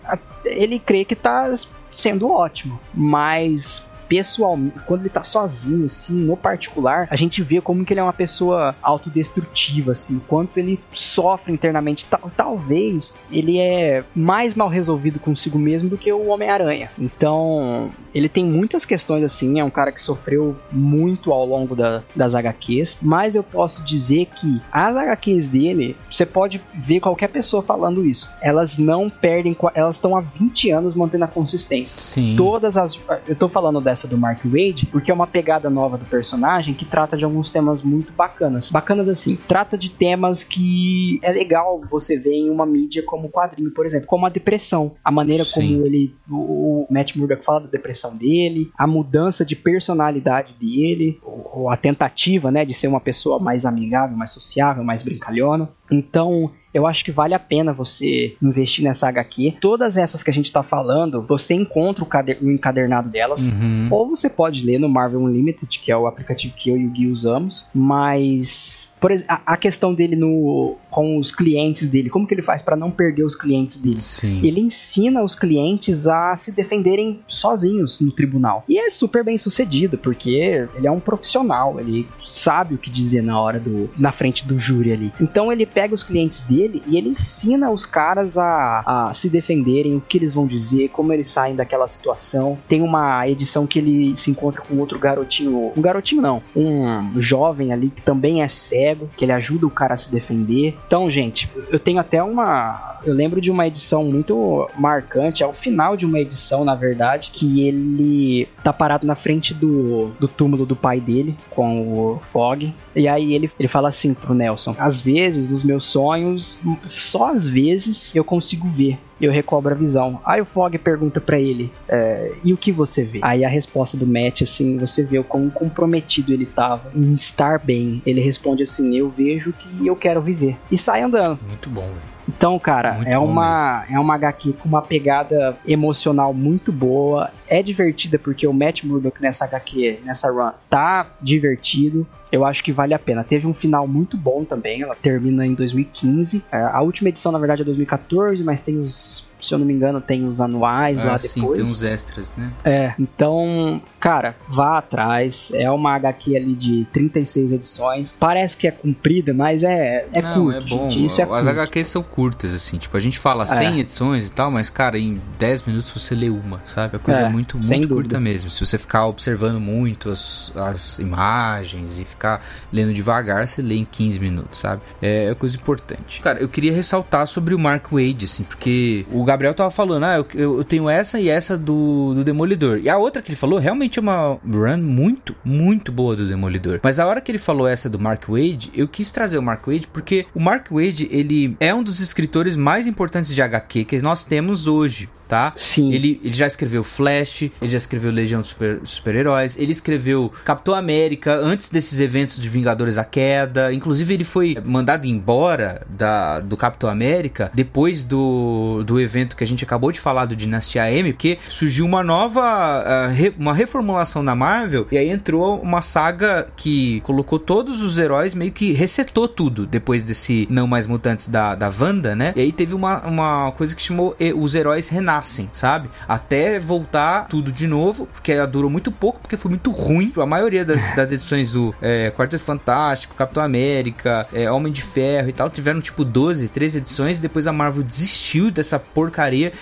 Ele crê que tá sendo ótimo, mas pessoalmente, quando ele tá sozinho, assim, no particular, a gente vê como que ele é uma pessoa autodestrutiva, assim, quanto ele sofre internamente. Tal- talvez ele é mais mal resolvido consigo mesmo do que o Homem-Aranha. Então, ele tem muitas questões assim, é um cara que sofreu muito ao longo da- das HQs, mas eu posso dizer que as HQs dele, você pode ver qualquer pessoa falando isso, elas não perdem, elas estão há 20 anos mantendo a consistência. Sim. Todas as. Eu tô falando dessa do Mark Wade porque é uma pegada nova do personagem que trata de alguns temas muito bacanas. Bacanas assim, trata de temas que é legal você ver em uma mídia como quadrinho, por exemplo, como a depressão. A maneira Sim. como ele. O, o Matt Murdock fala da depressão dele, a mudança de personalidade dele, ou, ou a tentativa, né, de ser uma pessoa mais amigável, mais sociável, mais brincalhona. Então, eu acho que vale a pena você investir nessa HQ. Todas essas que a gente tá falando, você encontra o, cader- o encadernado delas. Uhum. Ou você pode ler no Marvel Unlimited, que é o aplicativo que eu e o Gui usamos. Mas, por exemplo, a, questão dele no, com os clientes dele, como que ele faz para não perder os clientes dele? Sim. Ele ensina os clientes a se defenderem sozinhos no tribunal. E é super bem sucedido, porque ele é um profissional, ele sabe o que dizer na hora do. na frente do júri ali. Então ele pega os clientes dele e ele ensina os caras a, a se defenderem, o que eles vão dizer, como eles saem daquela situação. Tem uma edição que ele se encontra com outro garotinho. Um garotinho não, um jovem ali que também é cego, que ele ajuda o cara a se defender. Então, gente, eu tenho até uma. Eu lembro de uma edição muito marcante, é o final de uma edição, na verdade, que ele tá parado na frente do, do túmulo do pai dele, com o Fog. E aí ele, ele fala assim pro Nelson: Às vezes, nos meus sonhos, só às vezes eu consigo ver. Eu recobro a visão. Aí o Fog pergunta pra ele: é, E o que você vê? Aí a resposta do Matt, assim, você vê o quão comprometido ele tava em estar bem. Ele responde assim: Eu vejo que eu quero viver. E sai andando. Muito bom, velho. Então, cara, Muito é bom uma, é uma HQ com uma pegada emocional muito boa. É divertida porque o Matt Murdock nessa HQ, nessa run, tá divertido. Eu acho que vale a pena. Teve um final muito bom também. Ela termina em 2015. É, A última edição, na verdade, é 2014, mas tem os se eu não me engano, tem os anuais lá Ah, sim, depois. tem uns extras, né? É, então, cara, vá atrás. É uma HQ ali de 36 edições. Parece que é comprida, mas é, é não, curto. é bom. gente. Isso é As curto. HQs são curtas, assim. Tipo, a gente fala 100 edições e tal, mas, cara, em 10 minutos você lê uma, sabe? A coisa é, É, muito, muito curta mesmo. Se você ficar observando muito as, as imagens e ficar lendo devagar, você lê em 15 minutos, sabe? É, é coisa importante. Cara, eu queria ressaltar sobre o Mark Wade, assim, porque o Gabriel tava falando, ah, eu, eu- tenho essa e essa do, do Demolidor. E a outra que ele falou realmente é uma run muito, muito boa do Demolidor. Mas a hora que ele falou essa do Mark Wade, eu quis trazer o Mark Wade porque o Mark Wade, ele é um dos escritores mais importantes de HQ que nós temos hoje. Tá? Sim. Ele, ele já escreveu Flash, ele já escreveu Legião dos Super- Super-Heróis, ele escreveu Capitão América antes desses eventos de Vingadores a Queda. Inclusive, ele foi mandado embora da, do Capitão América depois do, do evento que a gente acabou de falar do Dinastia M, porque surgiu uma nova, ah, uma reformulação na Marvel, e aí entrou uma saga que colocou todos os heróis, meio que resetou tudo depois desse Não Mais Mutantes da, da Wanda, né? E aí teve uma, uma coisa que chamou Os Heróis Renascem, sabe? Até voltar tudo de novo, porque ela durou muito pouco, porque foi muito ruim. A maioria das, das edições do eh, Quarteto Fantástico, Capitão América, eh, Homem de Ferro e tal, tiveram tipo 12, 13 edições, depois a Marvel desistiu dessa porcaria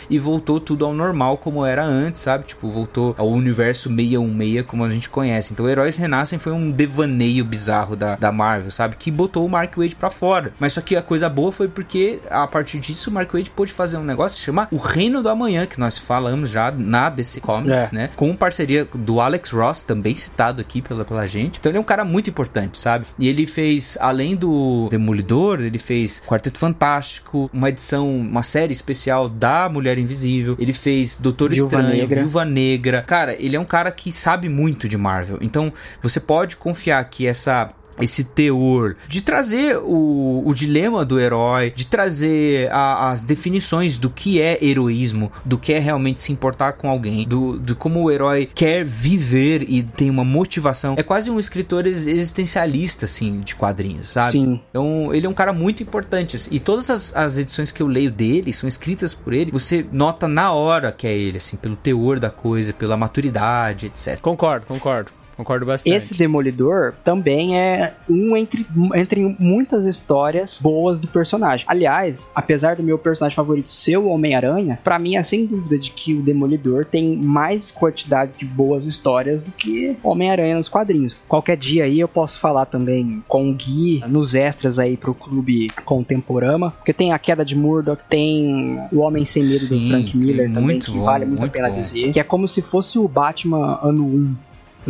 e voltou tudo ao normal como era antes, sabe? Tipo, voltou ao universo 616 como a gente conhece. Então, Heróis Renascem foi um devaneio bizarro da, da Marvel, sabe? Que botou o Mark Wade pra fora. Mas só que a coisa boa foi porque a partir disso o Mark Wade pôde fazer um negócio que chama O Reino do Amanhã, que nós falamos já na DC Comics, É. né? Com parceria do Alex Ross, também citado aqui pela, pela gente. Então ele é um cara muito importante, sabe? E ele fez, além do Demolidor, ele fez Quarteto Fantástico, uma edição, uma série especial da Mulher Invisível. Ele fez Doutor Viúva Estranho, Negra. Viúva Negra. Cara, ele é um cara que sabe muito de Marvel. Então você pode confiar que essa esse teor de trazer o, o dilema do herói, de trazer a- as definições do que é heroísmo, do que é realmente se importar com alguém, do, de como o herói quer viver e tem uma motivação. É quase um escritor ex- existencialista, assim, de quadrinhos, sabe? Sim. Então, ele é um cara muito importante. assim. E todas as, as edições que eu leio dele são escritas por ele. Você nota na hora que é ele, assim, pelo teor da coisa, pela maturidade, etc. Concordo, concordo. Concordo bastante. Esse Demolidor também é um entre, entre muitas histórias boas do personagem. Aliás, apesar do meu personagem favorito ser o Homem-Aranha, pra mim é sem dúvida de que o Demolidor tem mais quantidade de boas histórias do que Homem-Aranha nos quadrinhos. Qualquer dia aí eu posso falar também com o Gui nos extras aí pro clube Contemporama, porque tem a queda de Murdoch, tem o Homem Sem Medo do Sim, Frank Miller também, que bom, vale muito a muito pena bom. dizer, que é como se fosse o Batman ano 1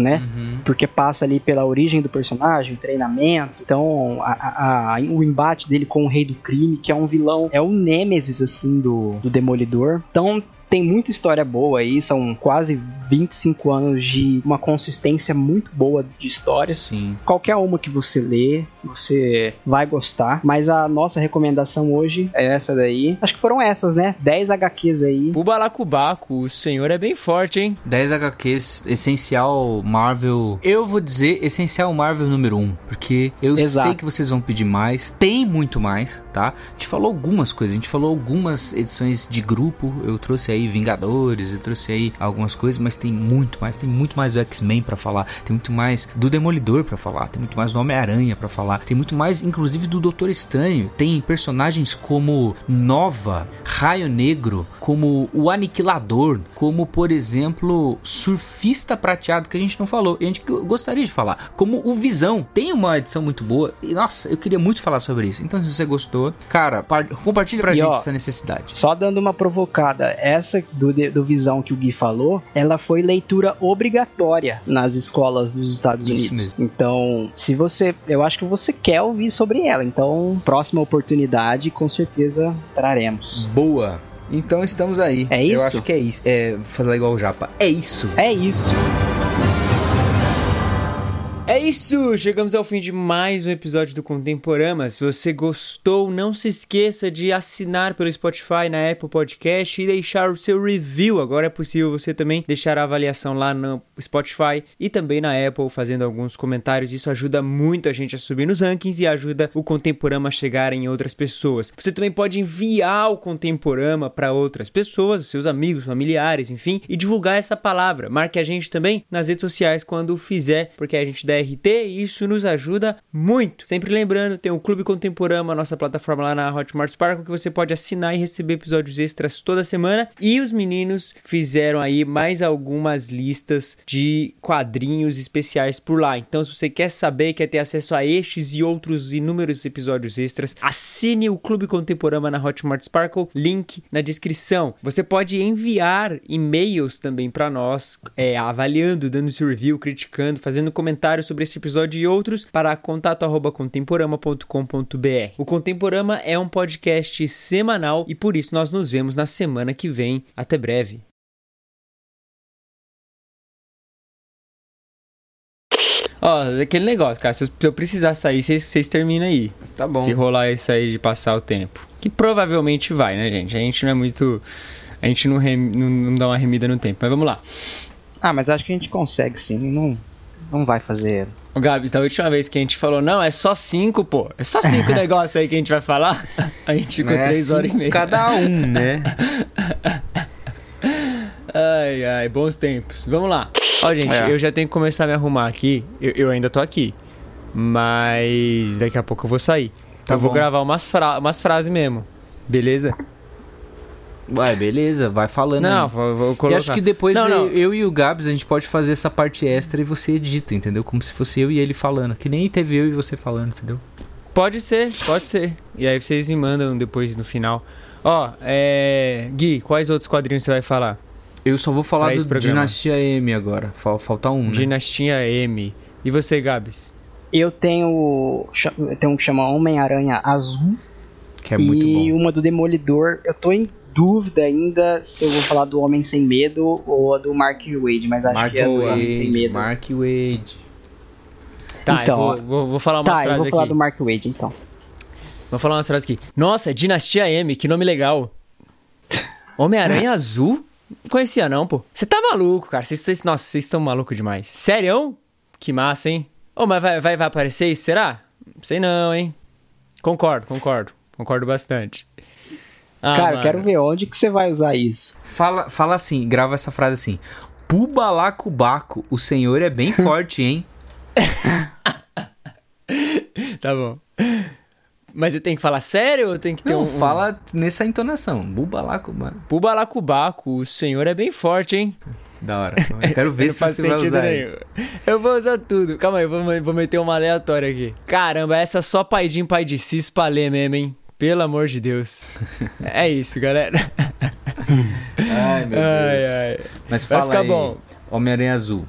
né? Uhum. Porque passa ali pela origem do personagem, treinamento. Então, a- a- o embate dele com o Rei do Crime, que é um vilão, é o nêmesis, assim, do, do Demolidor. Então, tem muita história boa aí, são quase 25 anos de uma consistência muito boa de histórias. Sim. Qualquer uma que você lê, você vai gostar. Mas a nossa recomendação hoje é essa daí. Acho que foram essas, né? 10 HQs aí. O Balacubaco, o senhor é bem forte, hein? 10 HQs, essencial Marvel. Eu vou dizer essencial Marvel número 1, porque eu Exato. sei que vocês vão pedir mais. Tem muito mais, tá? A gente falou algumas coisas, a gente falou algumas edições de grupo. Eu trouxe aí Vingadores, eu trouxe aí algumas coisas, mas tem muito mais. Tem muito mais do X-Men pra falar, tem muito mais do Demolidor pra falar, tem muito mais do Homem-Aranha pra falar, tem muito mais, inclusive, do Doutor Estranho. Tem personagens como Nova, Raio Negro, como o Aniquilador, como, por exemplo, Surfista Prateado, que a gente não falou, e a gente gostaria de falar, como o Visão. Tem uma edição muito boa, e nossa, eu queria muito falar sobre isso. Então, se você gostou, cara, par- compartilha pra E, gente ó, essa necessidade. Só dando uma provocada, essa do, do Visão que o Gui falou, ela foi leitura obrigatória nas escolas dos Estados Isso Unidos. Então, se você. Eu acho que você quer ouvir sobre ela. Então, próxima oportunidade, com certeza traremos. Boa. Então estamos aí. É isso? Eu acho que é isso. É fazer igual o Japa. É isso. É isso. É isso! Chegamos ao fim de mais um episódio do Contemporama. Se você gostou, não se esqueça de assinar pelo Spotify na Apple Podcast e deixar o seu review. Agora é possível você também deixar a avaliação lá no Spotify e também na Apple, fazendo alguns comentários. Isso ajuda muito a gente a subir nos rankings e ajuda o Contemporama a chegar em outras pessoas. Você também pode enviar o Contemporama para outras pessoas, seus amigos, familiares, enfim, e divulgar essa palavra. Marque a gente também nas redes sociais quando fizer, porque a gente RT e isso nos ajuda muito. Sempre lembrando, tem o Clube Contemporâneo, nossa plataforma lá na Hotmart Sparkle, que você pode assinar e receber episódios extras toda semana. E os meninos fizeram aí mais algumas listas de quadrinhos especiais por lá. Então, se você quer saber, quer ter acesso a estes e outros inúmeros episódios extras, assine o Clube Contemporâneo na Hotmart Sparkle, link na descrição. Você pode enviar e-mails também para nós, é, avaliando, dando seu review, criticando, fazendo comentários sobre este episódio e outros para contato@contemporama.com.br. O Contemporama é um podcast semanal e por isso nós nos vemos na semana que vem. Até breve. Ó, aquele negócio, cara. Se eu precisar sair, vocês terminam aí. Tá bom. Se rolar isso aí de passar o tempo. Que provavelmente vai, né, gente? A gente não é muito. A gente não, rem... não, não dá uma remida no tempo. Mas vamos lá. Ah, mas acho que a gente consegue sim. Não, não vai fazer. O Gabs, da última vez que a gente falou, não, é só cinco, pô. É só cinco negócios aí que a gente vai falar. A gente ficou é três horas e meia. Cada um, né? ai, ai, bons tempos. Vamos lá. Ó, gente, é. eu já tenho que começar a me arrumar aqui. Eu, eu, ainda tô aqui. Mas daqui a pouco eu vou sair. Tá eu bom. vou gravar umas, fra umas frases mesmo. Beleza? Ué, beleza, vai falando. Não, aí. vou, vou colocar. E acho que depois não, eu, não. eu, e o Gabs a gente pode fazer essa parte extra e você edita, entendeu? Como se fosse eu e ele falando. Que nem teve eu e você falando, entendeu? Pode ser, pode ser. E aí vocês me mandam depois no final. Ó, é. Gui, quais outros quadrinhos você vai falar? Eu só vou falar do Dinastia M agora. Falta um, né? Dinastia M. E você, Gabs? Eu tenho. Eu tenho um que chama Homem-Aranha Azul. Que é muito bom. E uma do Demolidor. Eu tô em dúvida ainda se eu vou falar do Homem Sem Medo ou do Mark Wade, mas acho Mark que é do Homem Sem Medo. Mark Wade. Tá, então, vou, vou, vou, falar uma tá, frase eu vou aqui. falar do Mark Wade, então. Vou falar uma frase aqui. Nossa, Dinastia M, que nome legal. Homem-Aranha Azul? Não conhecia não, pô. Você tá maluco, cara. Cês, nossa, vocês estão malucos demais. Sério? Que massa, hein? Ô, oh, mas vai, vai, vai aparecer isso, será? Sei não, hein? Concordo, concordo. Concordo bastante. Ah, Cara, mano. quero ver onde que você vai usar isso. Fala, fala assim, grava essa frase assim. Pubalacubaco, o senhor é bem forte, hein? tá bom. Mas eu tenho que falar sério ou tem que ter Não, um... fala nessa entonação. Bubalacubaco. Bubalacubaco, o senhor é bem forte, hein? Da hora. Eu quero ver se você vai usar nenhum. isso. Eu vou usar tudo. Calma aí, vou, vou meter uma aleatória aqui. Caramba, essa só pai de pai de cis pra ler mesmo, hein? Pelo amor de Deus. é isso, galera. Ai, meu Deus. Ai, ai. Mas fala Vai ficar aí, bom. Homem-Aranha Azul.